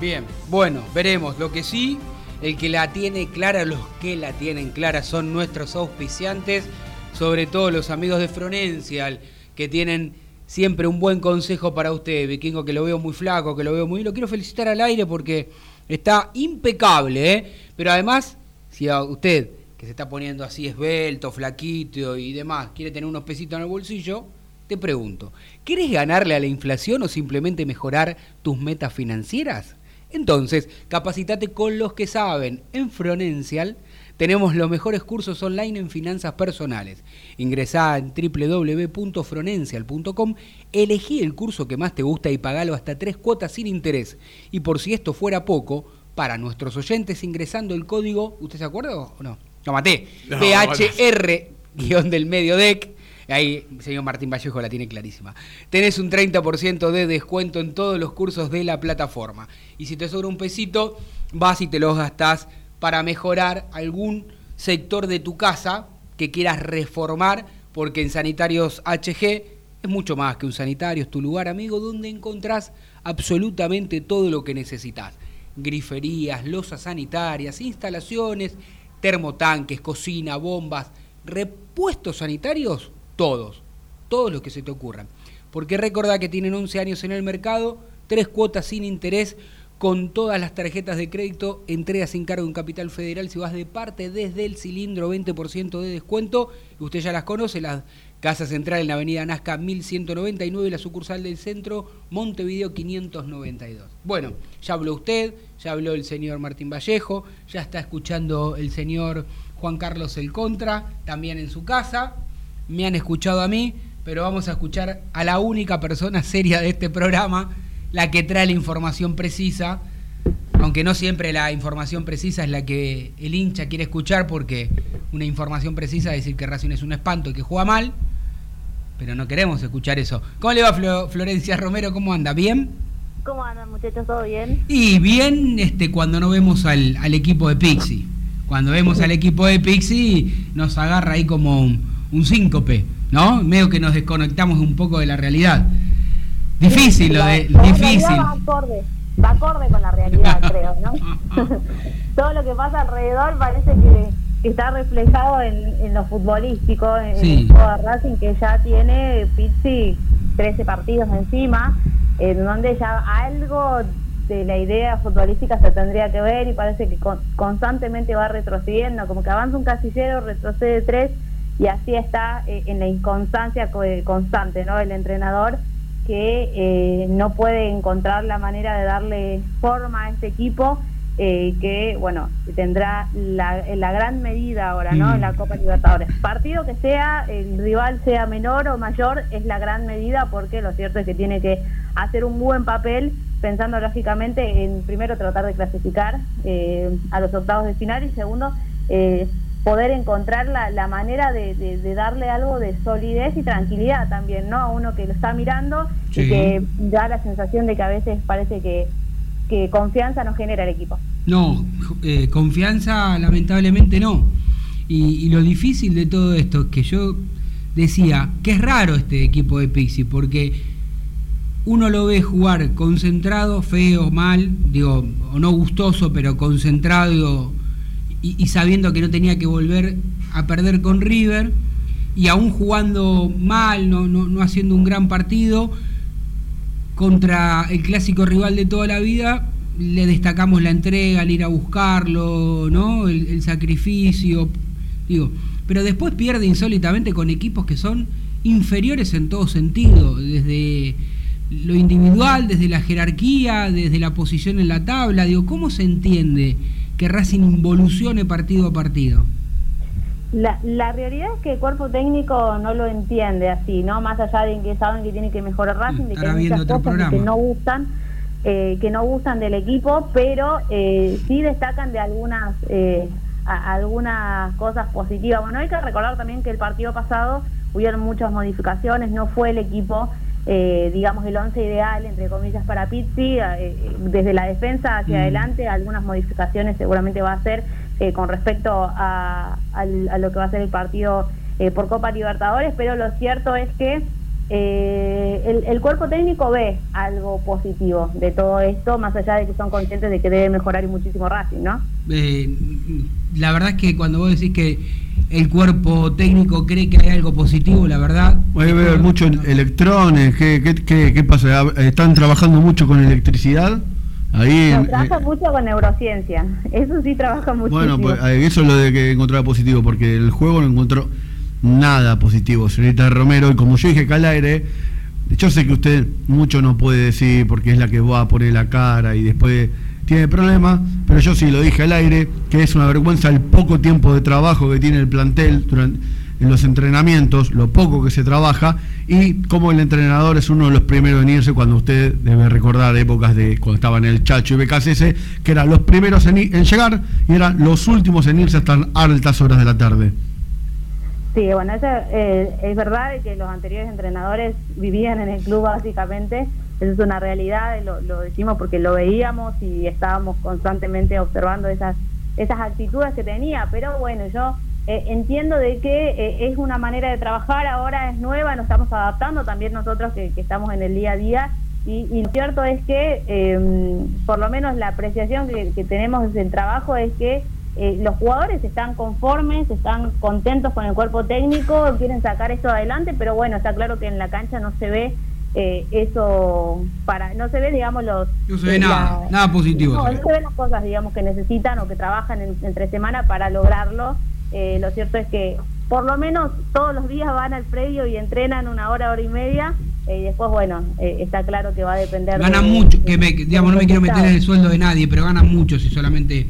Bien, bueno, veremos. Lo que sí, el que la tiene clara, los que la tienen clara son nuestros auspiciantes, sobre todo los amigos de Fronencial, que tienen siempre un buen consejo para usted, Vikingo, que lo veo muy flaco, que lo veo muy... Lo quiero felicitar al aire porque está impecable, ¿eh? Pero además, si a usted, que se está poniendo así esbelto, flaquito y demás, quiere tener unos pesitos en el bolsillo, te pregunto, ¿quieres ganarle a la inflación o simplemente mejorar tus metas financieras? Entonces, capacitate con los que saben. En Fronencial tenemos los mejores cursos online en finanzas personales. Ingresá en www.fronencial.com, elegí el curso que más te gusta y pagalo hasta tres cuotas sin interés. Y por si esto fuera poco, para nuestros oyentes ingresando el código, ¿usted se acuerda o no? Lo maté. No, PHR, guion del medio deck. Ahí, señor Martín Vallejo la tiene clarísima. Tenés un 30% de descuento en todos los cursos de la plataforma. Y si te sobra un pesito, vas y te los gastás para mejorar algún sector de tu casa que quieras reformar, porque en Sanitarios HG es mucho más que un sanitario, es tu lugar, amigo, donde encontrás absolutamente todo lo que necesitas. Griferías, losas sanitarias, instalaciones, termotanques, cocina, bombas, repuestos sanitarios, todos, todos los que se te ocurran. Porque recordá que tienen 11 años en el mercado, tres cuotas sin interés, con todas las tarjetas de crédito, entrega sin cargo en Capital Federal si vas de parte desde el cilindro, 20% de descuento. Y usted ya las conoce, la Casa Central en la Avenida Nazca 1199, la sucursal del centro, Montevideo 592. Bueno, ya habló usted, ya habló el señor Martín Vallejo, ya está escuchando el señor Juan Carlos El Contra, también en su casa. Me han escuchado a mí, pero vamos a escuchar a la única persona seria de este programa, la que trae la información precisa, aunque no siempre la información precisa es la que el hincha quiere escuchar, porque una información precisa es decir que Racing es un espanto y que juega mal, pero no queremos escuchar eso. ¿Cómo le va Flo- Florencia Romero? ¿Cómo anda? ¿Bien? ¿Cómo andan muchachos? ¿Todo bien? Y bien este, cuando no vemos al, al equipo de Pixie. cuando vemos al equipo de Pixi nos agarra ahí como un, un síncope, ¿no? Medio que nos desconectamos un poco de la realidad. Difícil lo de. La- Difícil. Va acorde, va acorde con la realidad, creo, ¿no? Todo lo que pasa alrededor parece que, que está reflejado en, en lo futbolístico, en, Sí. en el juego de Racing, que ya tiene Pizzi 13 partidos encima, en donde ya algo de la idea futbolística se tendría que ver y parece que con- constantemente va retrocediendo, como que avanza un casillero, retrocede tres y así está eh, en la inconstancia co- constante, ¿no? El entrenador que eh, no puede encontrar la manera de darle forma a este equipo eh, que, bueno, tendrá la, la gran medida ahora, ¿no? Mm. En la Copa Libertadores. Partido que sea, el rival sea menor o mayor, es la gran medida porque lo cierto es que tiene que hacer un buen papel pensando lógicamente en primero tratar de clasificar eh, a los octavos de final y segundo eh, poder encontrar la, la manera de, de- de darle algo de solidez y tranquilidad también, ¿no? A uno que lo está mirando Sí. y que da la sensación de que a veces parece que, que confianza no genera el equipo. No, eh, confianza lamentablemente no. Y, y lo difícil de todo esto es que yo decía que es raro este equipo de Pixie, porque uno lo ve jugar concentrado, feo, mal, digo, o no gustoso, pero concentrado y, sabiendo que no tenía que volver a perder con River, y aún jugando mal, no, no, no haciendo un gran partido, contra el clásico rival de toda la vida, le destacamos la entrega, el ir a buscarlo, ¿no? El, el sacrificio, digo, pero después pierde insólitamente con equipos que son inferiores en todo sentido, desde lo individual, desde la jerarquía, desde la posición en la tabla, digo, ¿cómo se entiende que Racing involucione partido a partido? La, la realidad es que el cuerpo técnico no lo entiende así, ¿no? Más allá de que saben que tiene que mejorar Racing, de que hay muchas cosas que no gustan, eh, que no gustan del equipo, pero eh, sí destacan de algunas eh, a- algunas cosas positivas. Bueno, hay que recordar también que el partido pasado hubieron muchas modificaciones, no fue el equipo, eh, digamos, el once ideal, entre comillas, para Pizzi, eh, desde la defensa hacia Mm. adelante, algunas modificaciones seguramente va a hacer eh, con respecto a, lo que va a ser el partido eh, por Copa Libertadores, pero lo cierto es que eh, el, el cuerpo técnico ve algo positivo de todo esto, más allá de que son conscientes de que debe mejorar y muchísimo Racing, ¿no? Eh, la verdad es que cuando vos decís que el cuerpo técnico cree que hay algo positivo, la verdad... Puede haber muchos electrones, ¿qué, qué, qué, qué pasa? ¿Están trabajando mucho con electricidad? Ahí No, en- trabaja eh, mucho con neurociencia, eso sí trabaja muchísimo. Bueno, pues eh, eso es lo de que encontraba positivo, porque el juego no encontró nada positivo, señorita Romero, y como yo dije acá al aire, yo sé que usted mucho no puede decir porque es la que va a poner la cara y después tiene problemas, pero yo sí lo dije al aire, que es una vergüenza el poco tiempo de trabajo que tiene el plantel durante, en los entrenamientos, lo poco que se trabaja, y como el entrenador es uno de los primeros en irse cuando usted debe recordar épocas de cuando estaban el Chacho y BKCS, que eran los primeros en, llegar y eran los últimos en irse hasta altas horas de la tarde. Sí, bueno, eso, eh, es verdad que los anteriores entrenadores vivían en el club básicamente, eso es una realidad, lo, lo decimos porque lo veíamos y estábamos constantemente observando esas, esas actitudes que tenía, pero bueno, yo eh, entiendo de que eh, es una manera de trabajar, ahora es nueva, nos estamos adaptando también nosotros que, estamos en el día a día. Y, y lo cierto es que eh, por lo menos la apreciación que, que tenemos del trabajo es que eh, los jugadores están conformes, están contentos con el cuerpo técnico, quieren sacar esto adelante, pero bueno, está claro que en la cancha no se ve eh, eso para, no se ve, digamos, los No se ve nada, nada positivo No, se ve. no se ven las cosas, digamos, que necesitan o que trabajan en- entre semana para lograrlo. Eh, lo cierto es que por lo menos todos los días van al predio y entrenan una hora, hora y media. eh, y después, bueno, eh, está claro que va a depender. Ganan de- mucho, de- que me, digamos, no me quiero meter en el sueldo de nadie, pero ganan mucho si solamente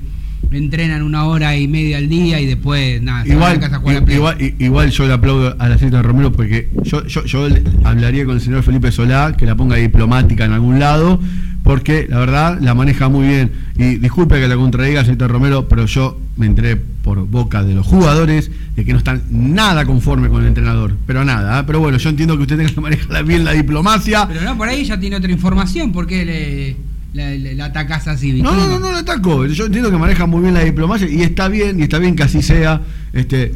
entrenan una hora y media al día y después nada, Igual, a jugar a igual, igual yo le aplaudo a la señorita Romero porque yo, yo, yo hablaría con el señor Felipe Solá que la ponga diplomática en algún lado, porque la verdad la maneja muy bien. Y disculpe que la contradiga, señorita Romero, pero yo me enteré por boca de los jugadores de que no están nada conforme con el entrenador, pero nada. ¿eh? Pero bueno, yo entiendo que usted tenga que manejar bien la diplomacia. Pero no, por ahí ya tiene otra información, porque le, la, la- la atacás así, ¿viste? No, no, no, no lo ataco. Yo entiendo que maneja muy bien la diplomacia y está bien, y está bien que así sea. Este,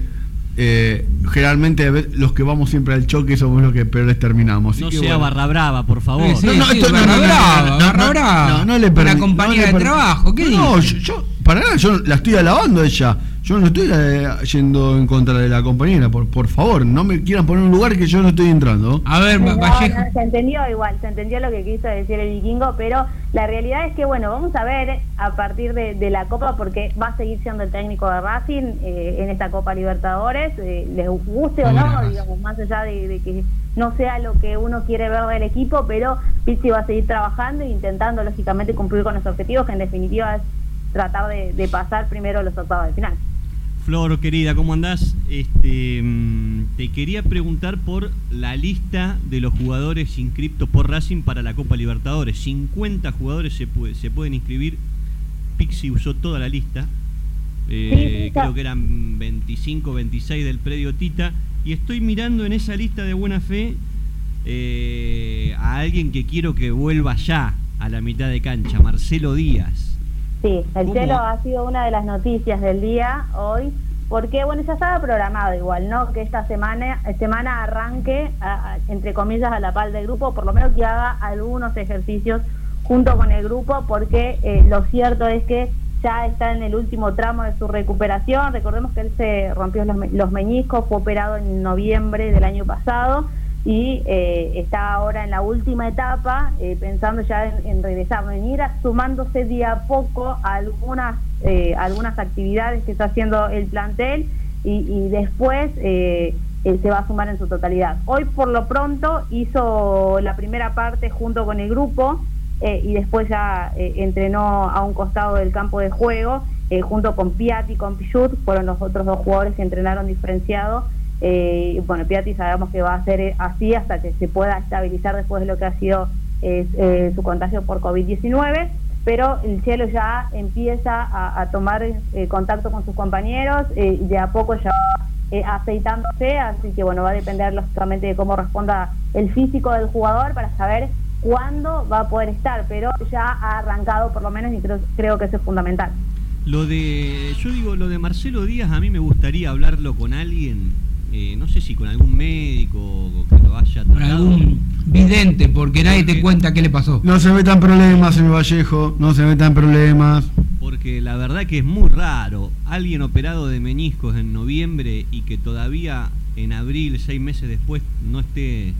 eh, generalmente los que vamos siempre al choque somos los que peores terminamos. así No que sea bueno. barra brava, por favor. Sí, No, no, sí, esto no, barra no, no, brava, barra brava. no, no le Una le de trabajo, ¿qué No, dice? yo, yo- para nada, yo la estoy alabando a ella. Yo no estoy eh, yendo en contra de la compañera. Por, por favor, no me quieran poner en un lugar que yo no estoy entrando. A ver, No, Vallejo. no, se entendió igual, se entendió lo que quiso decir el vikingo, pero la realidad es que, bueno, vamos a ver a partir de, de la Copa, porque va a seguir siendo el técnico de Racing eh, en esta Copa Libertadores, eh, les guste o no, digamos, más allá de, de que no sea lo que uno quiere ver del equipo, pero Pizzi va a seguir trabajando e intentando, lógicamente, cumplir con los objetivos, que en definitiva es tratar de, de pasar primero los octavos de final. Flor, querida, ¿cómo andás? Este, mm, te quería preguntar por la lista de los jugadores inscriptos por Racing para la Copa Libertadores. 50 jugadores se, puede- se pueden inscribir. Pixi usó toda la lista. Eh, Sí, creo que eran 25, 26 del predio Tita. Y estoy mirando en esa lista de buena fe eh, a alguien que quiero que vuelva ya a la mitad de cancha, Marcelo Díaz. Sí, el ¿Cómo? Chelo ha sido una de las noticias del día hoy, porque bueno, ya estaba programado igual, ¿no? Que esta semana, semana arranque, a- a- entre comillas, a la pal del grupo, por lo menos que haga algunos ejercicios junto con el grupo, porque eh, lo cierto es que ya está en el último tramo de su recuperación. Recordemos que él se rompió los, los meñiscos, fue operado en noviembre del año pasado y eh, está ahora en la última etapa, eh, pensando ya en, en regresar, en ir a- sumándose día a poco a algunas, eh, algunas actividades que está haciendo el plantel y, y después eh, eh, se va a sumar en su totalidad. Hoy por lo pronto hizo la primera parte junto con el grupo y después ya entrenó a un costado del campo de juego junto con Piatti y con Pichut, fueron los otros dos jugadores que entrenaron diferenciado. Eh, bueno, Piatti sabemos que va a ser eh, así hasta que se pueda estabilizar después de lo que ha sido eh, su contagio por COVID-19, pero el cielo ya empieza a, a tomar eh, contacto con sus compañeros eh, y de a poco ya va aceitándose, así que bueno, va a depender lógicamente de cómo responda el físico del jugador para saber cuándo va a poder estar, pero ya ha arrancado por lo menos y creo, creo que eso es fundamental. Lo de, yo digo, lo de Marcelo Díaz, a mí me gustaría hablarlo con alguien, eh, no sé si con algún médico o que lo haya Con tratado. algún vidente, porque nadie te cuenta qué le pasó. No se metan problemas, señor Vallejo. No se metan problemas. Porque la verdad que es muy raro. Alguien operado de meniscos en noviembre y que todavía en abril, seis meses después, no esté,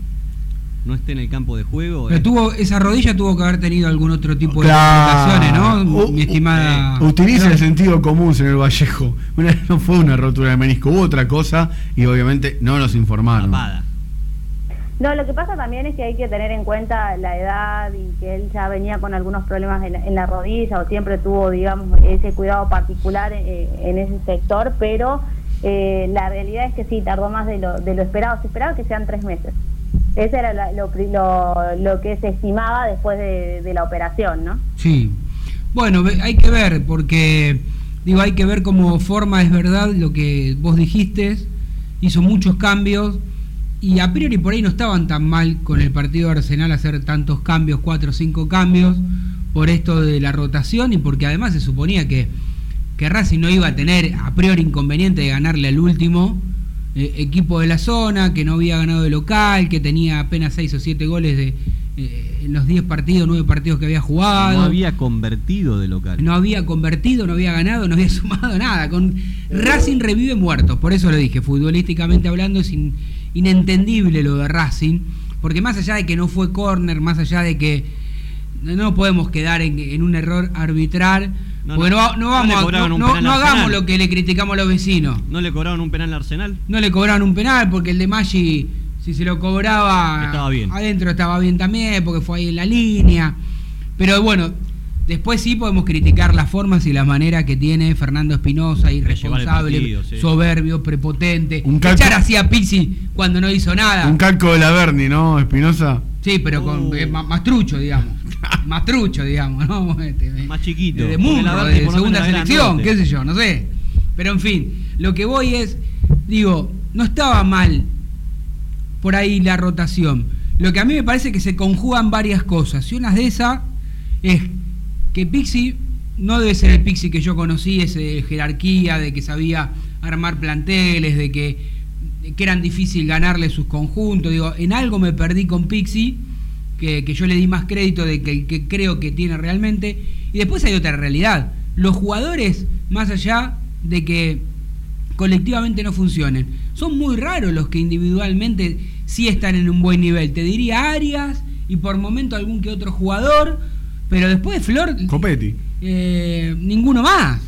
no esté en el campo de juego. Pero eh, tuvo, esa rodilla tuvo que haber tenido algún otro tipo de complicaciones, ¿no? U- Mi estimada. eh, Utilice el sentido común, señor Vallejo. Una- no fue una rotura de menisco, hubo otra cosa y obviamente no nos informaron. tapada. No, lo que pasa también es que hay que tener en cuenta la edad y que él ya venía con algunos problemas en la, en la rodilla o siempre tuvo, digamos, ese cuidado particular eh, en ese sector, pero eh, la realidad es que sí, tardó más de lo, de lo esperado. Se esperaba que sean tres meses. Ese era lo, lo, lo que se estimaba después de, la operación, ¿no? Sí. Bueno, hay que ver, porque, digo, hay que ver cómo forma, es verdad, lo que vos dijiste, hizo muchos cambios y a priori por ahí no estaban tan mal con el partido de Arsenal hacer tantos cambios, cuatro o cinco cambios, por esto de la rotación y porque además se suponía que, que Racing no iba a tener a priori inconveniente de ganarle al último eh, equipo de la zona, que no había ganado de local, que tenía apenas seis o siete goles de, eh, en los 10 partidos, 9 partidos que había jugado. No había convertido de local. No había convertido, no había ganado, no había sumado nada. Con Racing revive muertos, por eso lo dije, futbolísticamente hablando es in- inentendible lo de Racing, porque más allá de que no fue córner, más allá de que no podemos quedar en, en un error arbitral, No, porque no, no. va- no No vamos le a- cobraron no, un no- penal no al hagamos Arsenal. lo que le criticamos a los vecinos. ¿No le cobraron un penal al Arsenal? No le cobraron un penal porque el de Maggi, si se lo cobraba Estaba bien. adentro estaba bien también, porque fue ahí en la línea. Pero bueno, después sí podemos criticar las formas y la manera que tiene Fernando Espinosa, irresponsable, partido, sí. soberbio, prepotente. Un calco- Echar así a Pizzi cuando no hizo nada. Un calco de la Berni, ¿no, Espinosa? Sí, pero con Uh. eh, más trucho, digamos. más trucho, digamos, ¿no? Este, Más chiquito. De Berni de segunda selección, qué sé yo, no sé. Pero en fin, lo que voy es, digo, no estaba mal por ahí la rotación. Lo que a mí me parece que se conjugan varias cosas. Y una de esas es que Pixi no debe ser el Pixi que yo conocí, ese de jerarquía, de que sabía armar planteles, de que, de que eran difícil ganarle sus conjuntos. Digo, en algo me perdí con Pixi, que, que yo le di más crédito de que, que creo que tiene realmente. Y después hay otra realidad. Los jugadores, más allá de que colectivamente no funcionen, son muy raros los que individualmente sí están en un buen nivel. Te diría Arias y por momento algún que otro jugador, pero después Flor, Copetti. eh, ninguno más.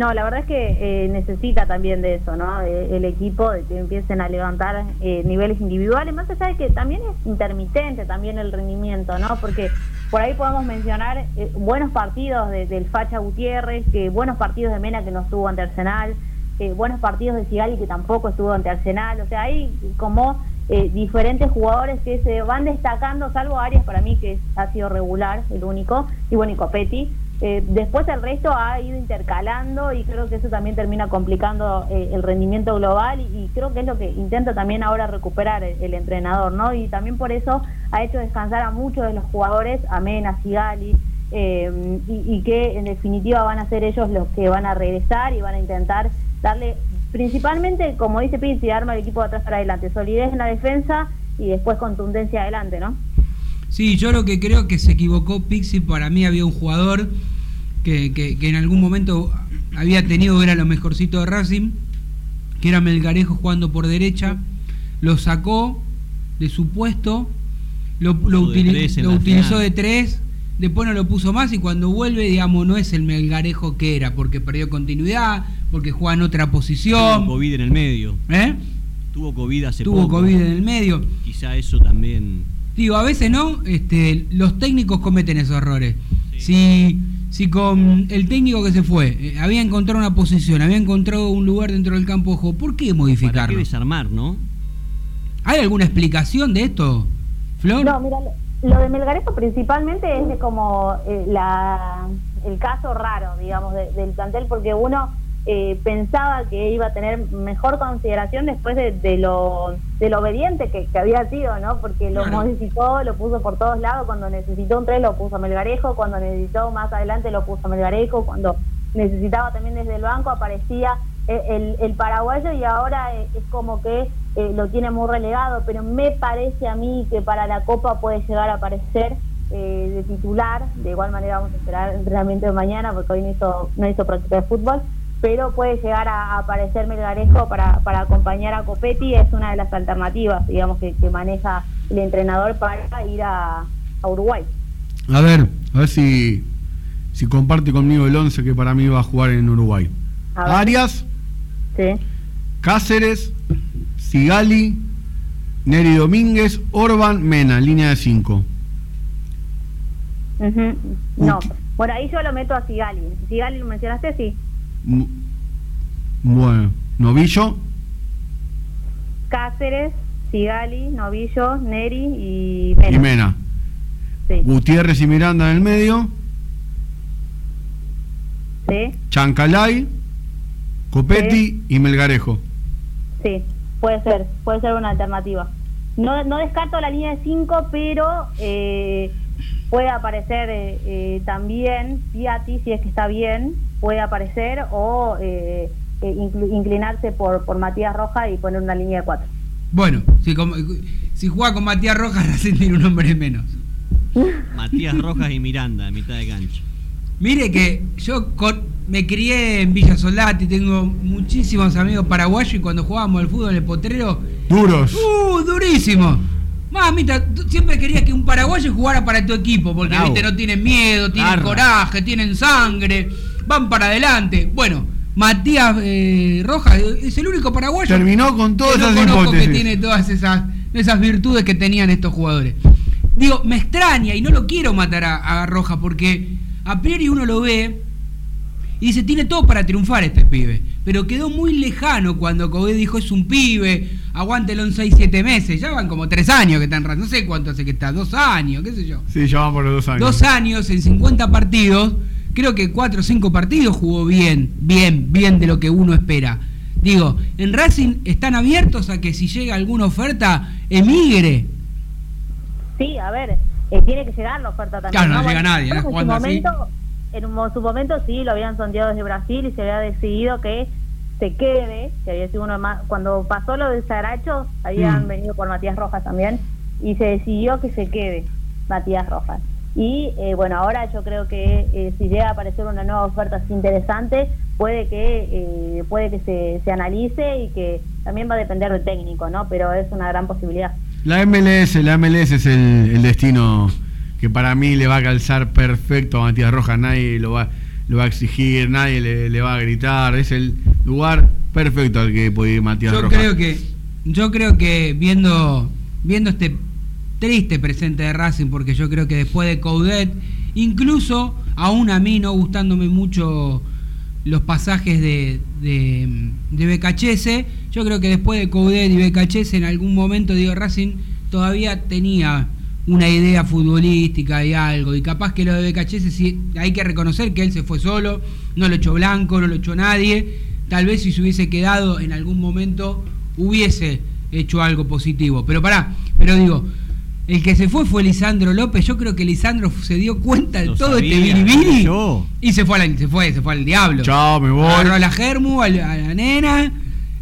No, la verdad es que eh, necesita también de eso, ¿no? De- el equipo, de que empiecen a levantar eh, niveles individuales, más allá de que también es intermitente también el rendimiento, ¿no? Porque por ahí podemos mencionar eh, buenos partidos de- del Facha Gutiérrez, que buenos partidos de Mena que no estuvo ante Arsenal, eh, buenos partidos de Sigali que tampoco estuvo ante Arsenal, o sea, hay como eh, diferentes jugadores que se van destacando, salvo Arias para mí que ha sido regular, el único, y bueno, y Copetti. Eh, después el resto ha ido intercalando y creo que eso también termina complicando eh, el rendimiento global y, creo que es lo que intenta también ahora recuperar el, el entrenador, ¿no? Y también por eso ha hecho descansar a muchos de los jugadores, a Mena, Sigali, eh, y, y que en definitiva van a ser ellos los que van a regresar y van a intentar darle, principalmente, como dice Pizzi, arma el equipo de atrás para adelante, solidez en la defensa y después contundencia adelante, ¿no? Sí, yo lo que creo que se equivocó Pixi, para mí había un jugador que, que- que en algún momento había tenido, era lo mejorcito de Racing, que era Melgarejo jugando por derecha, lo sacó de su puesto, lo, de tres lo utilizó final. de tres, después no lo puso más y cuando vuelve, digamos, no es el Melgarejo que era, porque perdió continuidad, porque juega en otra Tuvo posición. COVID en el medio. ¿eh? Tuvo COVID hace Tuvo poco. COVID en el medio. Quizá eso también. Digo, a veces no, este, los técnicos cometen esos errores. Sí. Si, si con el técnico que se fue eh, había encontrado una posición, había encontrado un lugar dentro del campo juego, ¿por qué ¿Para qué modificarlo? desarmar, no? ¿Hay alguna explicación de esto, Flor? No, mira, lo- lo de Melgarejo principalmente es de como eh, la, el caso raro, digamos, de- del plantel, porque uno eh, pensaba que iba a tener mejor consideración después de, de lo, de lo obediente que, que había sido, ¿no? Porque lo Claro. modificó, lo puso por todos lados, cuando necesitó un 3 lo puso a Melgarejo, cuando necesitó más adelante lo puso a Melgarejo, cuando necesitaba también desde el banco aparecía el, el paraguayo y ahora eh, es como que eh, lo tiene muy relegado, pero me parece a mí que para la Copa puede llegar a aparecer eh, de titular, de igual manera vamos a esperar el entrenamiento de mañana porque hoy no hizo, no hizo práctica de fútbol, pero puede llegar a, aparecer Melgarejo para, para acompañar a Copetti, es una de las alternativas, digamos, que, que maneja el entrenador para ir a, a Uruguay. A ver, a ver si, si comparte conmigo el 11 que para mí va a jugar en Uruguay. Arias, Sí. Cáceres, Sigali, Neri Domínguez, Orban, Mena, línea de 5. Ujú. No, bueno, ahí yo lo meto a Sigali. ¿Sigali lo mencionaste? Sí. Bueno, Novillo, Cáceres, Sigali, Novillo, Neri y Mena. y Mena. Sí. Gutiérrez y Miranda en el medio. sí, Chancalay, Copetti y Melgarejo. sí, puede ser, puede ser una alternativa. No, no descarto la línea de 5, pero eh, puede aparecer eh, eh, también Piatti, si es que está bien, puede aparecer o eh, eh, inclu- inclinarse por, por Matías Roja y poner una línea de 4. Bueno, si, com- si juega con Matías Rojas, Racing tiene un hombre menos. Matías Rojas y Miranda, en mitad de cancha. Mire que yo con- me crié en Villa Soldati, tengo muchísimos amigos paraguayos y cuando jugábamos al fútbol en el potrero, Duros. ¡uh, durísimo! Mamita, tú siempre querías que un paraguayo jugara para tu equipo, porque Bravo. viste, no tienen miedo, tienen coraje, tienen sangre, van para adelante. Bueno, Matías eh, Rojas es el único paraguayo Terminó con todas que no esas conozco hipótesis. que tiene todas esas, esas virtudes que tenían estos jugadores. Digo, me extraña y no lo quiero matar a, a Rojas porque a priori uno lo ve y dice, tiene todo para triunfar este pibe. Pero quedó muy lejano cuando Cobé dijo, es un pibe, aguántelo en 6, 7 meses. Ya van como 3 años que están, no sé cuánto hace que está, 2 años, qué sé yo. Sí, ya van por los dos años. Dos años en 50 partidos, creo que 4 o 5 partidos jugó bien, bien, bien de lo que uno espera. Digo, en Racing están abiertos a que si llega alguna oferta, emigre. Sí, a ver, eh, tiene que llegar la oferta también. Claro, no llega nadie, ¿no? En su, Jugando así. momento, en un- su momento sí, lo habían sondeado desde Brasil y se había decidido que se quede, que había sido uno más. Cuando pasó lo de Saracho, habían Mm. venido por Matías Rojas también, y se decidió que se quede Matías Rojas. Y eh, bueno, ahora yo creo que eh, si llega a aparecer una nueva oferta así interesante, puede que eh, puede que se, se analice y que también va a depender del técnico, ¿no? Pero es una gran posibilidad. La MLS, la MLS es el, el destino que para mí le va a calzar perfecto a Matías Rojas. Nadie lo va, lo va a exigir, nadie le, le va a gritar. Es el lugar perfecto al que puede ir Matías Yo Rojas. creo que, yo creo que viendo, viendo este triste presente de Racing, porque yo creo que después de Coudet, incluso aún a mí no gustándome mucho los pasajes de, de, de Becachese, yo creo que después de Coudet y Becachese en algún momento digo Racing todavía tenía una idea futbolística y algo, y capaz que lo de Becachese sí, hay que reconocer que él se fue solo, no lo echó Blanco, no lo echó nadie, tal vez si se hubiese quedado en algún momento hubiese hecho algo positivo, pero pará, pero digo, el que se fue fue Lisandro López. Yo creo que Lisandro se dio cuenta de Lo todo sabía, este biribiri y se fue, al, se fue, se fue al diablo. Chao, me voy. Agarró a la Germu, a la, a la nena.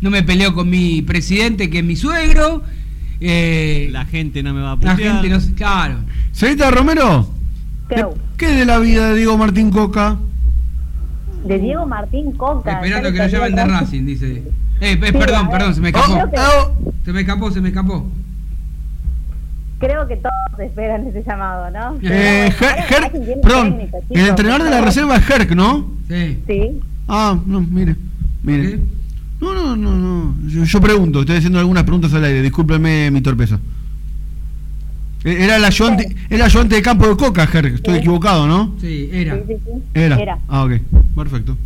No me peleó con mi presidente, que es mi suegro. Eh, La gente no me va a la putear. gente no Claro. Señorita Romero, ¿Qué? ¿qué, qué de la vida de Diego Martín Coca? De Diego Martín Coca. Esperando que lo lleven de. Racing, dice. Eh, eh, Sí, perdón, perdón, se me Oh, escapó. oh. Se me escapó, se me escapó. Creo que todos esperan ese llamado, ¿no? Eh, Her- perdón, técnico, el entrenador de la reserva es Herc, ¿no? Sí. Sí. Ah, no, mire, mire. ¿Qué? No, no, no, no. Yo, yo pregunto, estoy haciendo algunas preguntas al aire, discúlpeme mi torpeza. E- Era el ayudante, era ayudante de campo de Coca, Herc, estoy Sí. equivocado, ¿no? Sí, era. Sí, sí, sí. Era. Era. Ah, ok, perfecto.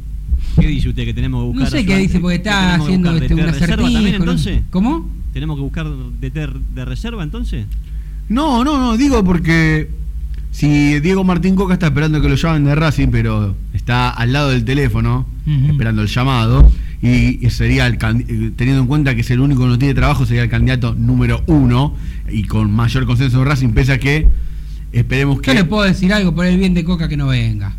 ¿Qué dice usted que tenemos que buscar? No sé qué dice, porque ¿Que está haciendo este, DT un de reserva también, acertijo. ¿no? entonces? ¿Cómo? ¿Tenemos que buscar DT de reserva entonces? No, no, no, digo porque si Diego Martín Coca está esperando que lo llamen de Racing, pero está al lado del teléfono, esperando el llamado, y, sería el eh, teniendo en cuenta que es el único que no tiene trabajo, sería el candidato número uno, y con mayor consenso de Racing, pese a que esperemos que... Yo le puedo decir algo por el bien de Coca que no venga.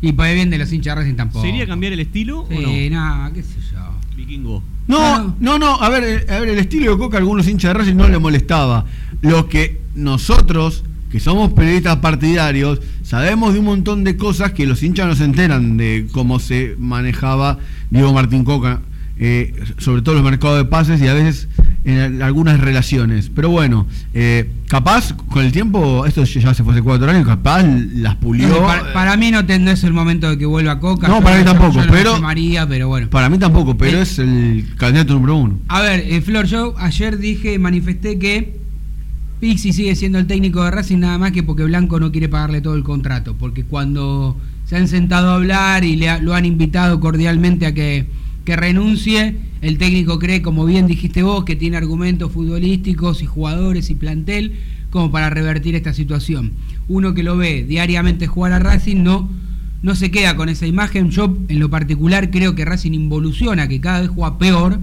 Y por el bien de los hinchas de Racing tampoco. ¿Sería cambiar el estilo o no? Sí, no, qué sé yo. Vikingo. No, no, no, a ver, eh, a ver, el estilo de Coca a algunos hinchas de Racing no le molestaba. Lo que nosotros, que somos periodistas partidarios, sabemos de un montón de cosas que los hinchas no se enteran de cómo se manejaba Diego Martín Coca, eh, sobre todo los mercados de pases y a veces en algunas relaciones. Pero bueno, eh, capaz con el tiempo, esto ya se fue hace cuatro años, capaz las pulió. No, para, para mí no, te- no es el momento de que vuelva Coca. No, para mí tampoco, pero- llamaría, pero bueno. Para mí tampoco, pero Eh. es el candidato número uno. A ver, eh, Flor, yo ayer dije, manifesté que Pixi sigue siendo el técnico de Racing nada más que porque Blanco no quiere pagarle todo el contrato. Porque cuando se han sentado a hablar y le lo han invitado cordialmente a que, que renuncie, el técnico cree, como bien dijiste vos, que tiene argumentos futbolísticos y jugadores y plantel como para revertir esta situación. Uno que lo ve diariamente jugar a Racing no, no se queda con esa imagen. Yo, en lo particular, creo que Racing involuciona, que cada vez juega peor.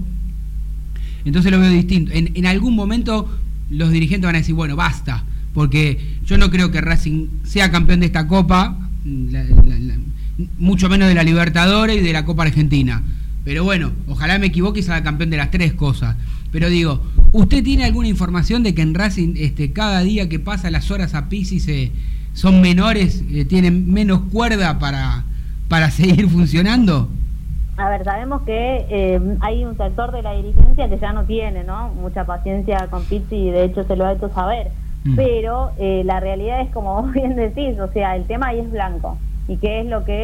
Entonces lo veo distinto. En, en algún momento los dirigentes van a decir, bueno, basta, porque yo no creo que Racing sea campeón de esta Copa, mucho menos de la Libertadores y de la Copa Argentina. Pero bueno, ojalá me equivoque y salga campeón de las tres cosas. Pero digo, ¿usted tiene alguna información de que en Racing este, cada día que pasa las horas a Pisi se, son menores, eh, tienen menos cuerda para, para seguir funcionando? A ver, sabemos que eh, hay un sector de la dirigencia que ya no tiene, ¿no? Mucha paciencia con Pizzi y de hecho se lo ha hecho saber. Mm. Pero eh, la realidad es como vos bien decís, o sea, el tema ahí es blanco. Y qué es lo que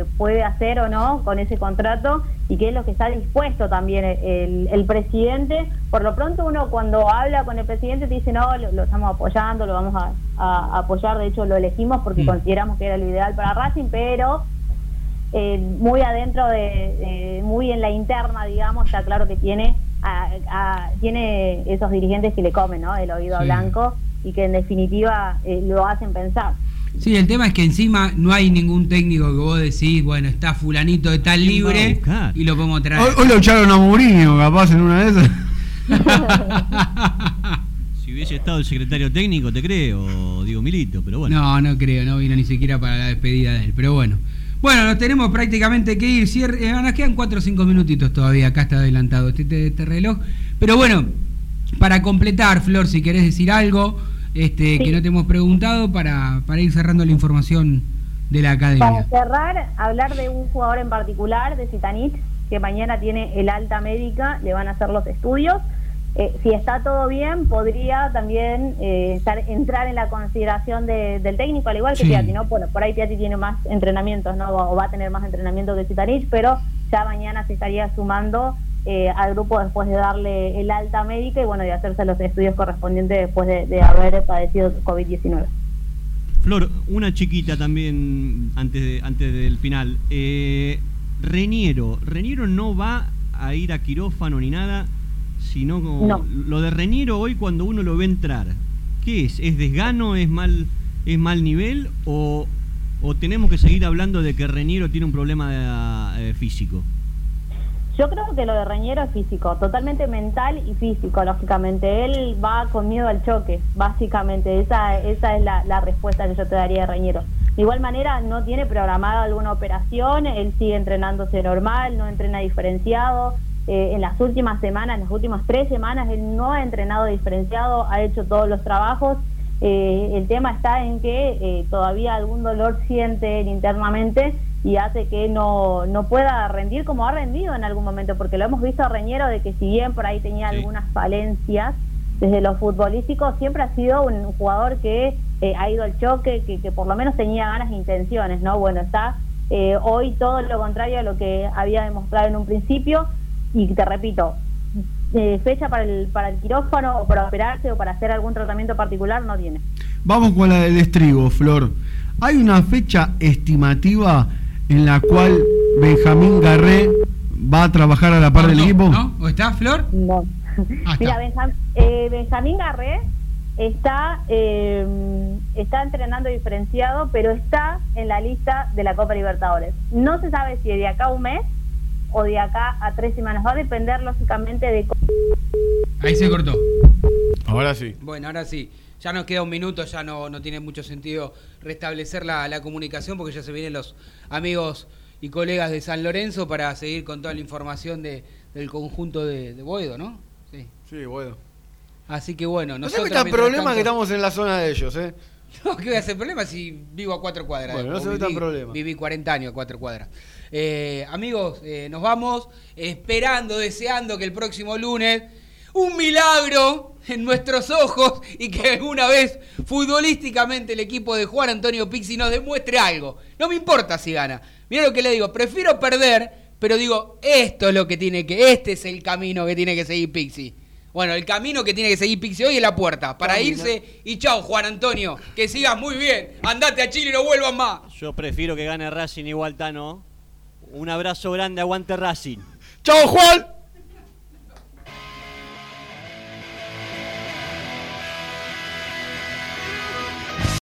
eh, puede hacer o no con ese contrato y qué es lo que está dispuesto también el, el presidente. Por lo pronto uno cuando habla con el presidente te dice, no, lo, lo estamos apoyando, lo vamos a, a apoyar, de hecho lo elegimos porque Mm. consideramos que era lo ideal para Racing, pero eh, muy adentro de, de- muy en la interna digamos está claro que tiene a- a- tiene esos dirigentes que le comen ¿no? el oído Sí. blanco y que en definitiva eh, lo hacen pensar Sí, el tema es que encima no hay ningún técnico que vos decís, bueno, está fulanito de tal ¿Quién va a libre y lo podemos traer. Hoy, hoy lo echaron a Mourinho, capaz, en una de esas. Si hubiese estado el secretario técnico, te creo, digo Milito, pero bueno. No, no creo, no vino ni siquiera para la despedida de él, pero bueno. Bueno, nos tenemos prácticamente que ir. Cierre, eh, nos quedan 4 o 5 minutitos todavía. Acá está adelantado este, este- este reloj. Pero bueno, para completar, Flor, si querés decir algo este, Sí. que no te hemos preguntado para, para ir cerrando la información de la Para academia. cerrar, hablar de un jugador en particular, de Zitanich, que mañana tiene el alta médica, le van a hacer los estudios. Eh, si está todo bien, podría también eh, estar, entrar en la consideración de- del técnico, al igual que Sí. Piatti, ¿no? Bueno, por ahí Piatti tiene más entrenamientos, ¿no? O va a tener más entrenamiento que Zitanich, pero ya mañana se estaría sumando eh, al grupo después de darle el alta médica y, bueno, de hacerse los estudios correspondientes después de, de haber padecido COVID-19. Flor, una chiquita también antes, de- antes del final. Eh, Reñero, Reñero no va a ir a quirófano ni nada, sino No. lo de Reñero hoy cuando uno lo ve entrar. ¿Qué es? ¿Es desgano? ¿Es mal, es mal nivel? ¿O, o tenemos que seguir hablando de que Reñero tiene un problema eh, físico? Yo creo que lo de Reñero es físico, totalmente mental y físico, lógicamente. Él va con miedo al choque, básicamente. Esa, esa es la, respuesta que yo te daría de Reñero. De igual manera, no tiene programada alguna operación, él sigue entrenándose normal, no entrena diferenciado. Eh, en las últimas semanas, en las últimas tres semanas, él no ha entrenado diferenciado, ha hecho todos los trabajos. Eh, el tema está en que eh, todavía algún dolor siente él internamente y hace que no, no pueda rendir como ha rendido en algún momento, porque lo hemos visto a Reñero de que si bien por ahí tenía Sí. algunas falencias desde lo futbolístico, siempre ha sido un jugador que eh, ha ido al choque, que, que por lo menos tenía ganas e intenciones, ¿no? Bueno, está eh, hoy todo lo contrario a lo que había demostrado en un principio y te repito, eh, fecha para el, para el quirófano o para operarse o para hacer algún tratamiento particular no tiene. Vamos con la del estribo, Flor. ¿Hay una fecha estimativa en la cual Benjamín Garré va a trabajar a la par del ¿No? equipo? ¿No? ¿O está, Flor? No. Ah, está. Mira, Benjam- eh, Benjamín Garré está, eh, está entrenando diferenciado, pero está en la lista de la Copa Libertadores. No se sabe si de acá a un mes o de acá a tres semanas. Va a depender, lógicamente, de cómo Ahí se cortó. Ahora sí. Bueno, ahora sí. Ya nos queda un minuto, ya no, no tiene mucho sentido restablecer la, la comunicación porque ya se vienen los amigos y colegas de San Lorenzo para seguir con toda la información de, del conjunto de, de Boedo, ¿no? Sí. Sí, bueno. Así que bueno, No se nosotros... metan problemas que tanto- estamos en la zona de ellos, ¿eh? No, ¿qué voy a hacer problema si vivo a cuatro cuadras? Bueno, no se metan viví- problemas. Viví 40 años a cuatro cuadras. Eh, amigos, eh, nos vamos esperando, deseando que el próximo lunes un milagro en nuestros ojos y que alguna vez futbolísticamente el equipo de Juan Antonio Pixi nos demuestre algo. No me importa si gana. Mira lo que le digo, prefiero perder, pero digo, esto es lo que tiene que, este es el camino que tiene que seguir Pixi. Bueno, el camino que tiene que seguir Pixi hoy es la puerta, para irse y chao Juan Antonio, que sigas muy bien, andate a Chile y no vuelvas más. Yo prefiero que gane Racing igual, Tano. Un abrazo grande, aguante Racing. ¡Chao, Juan!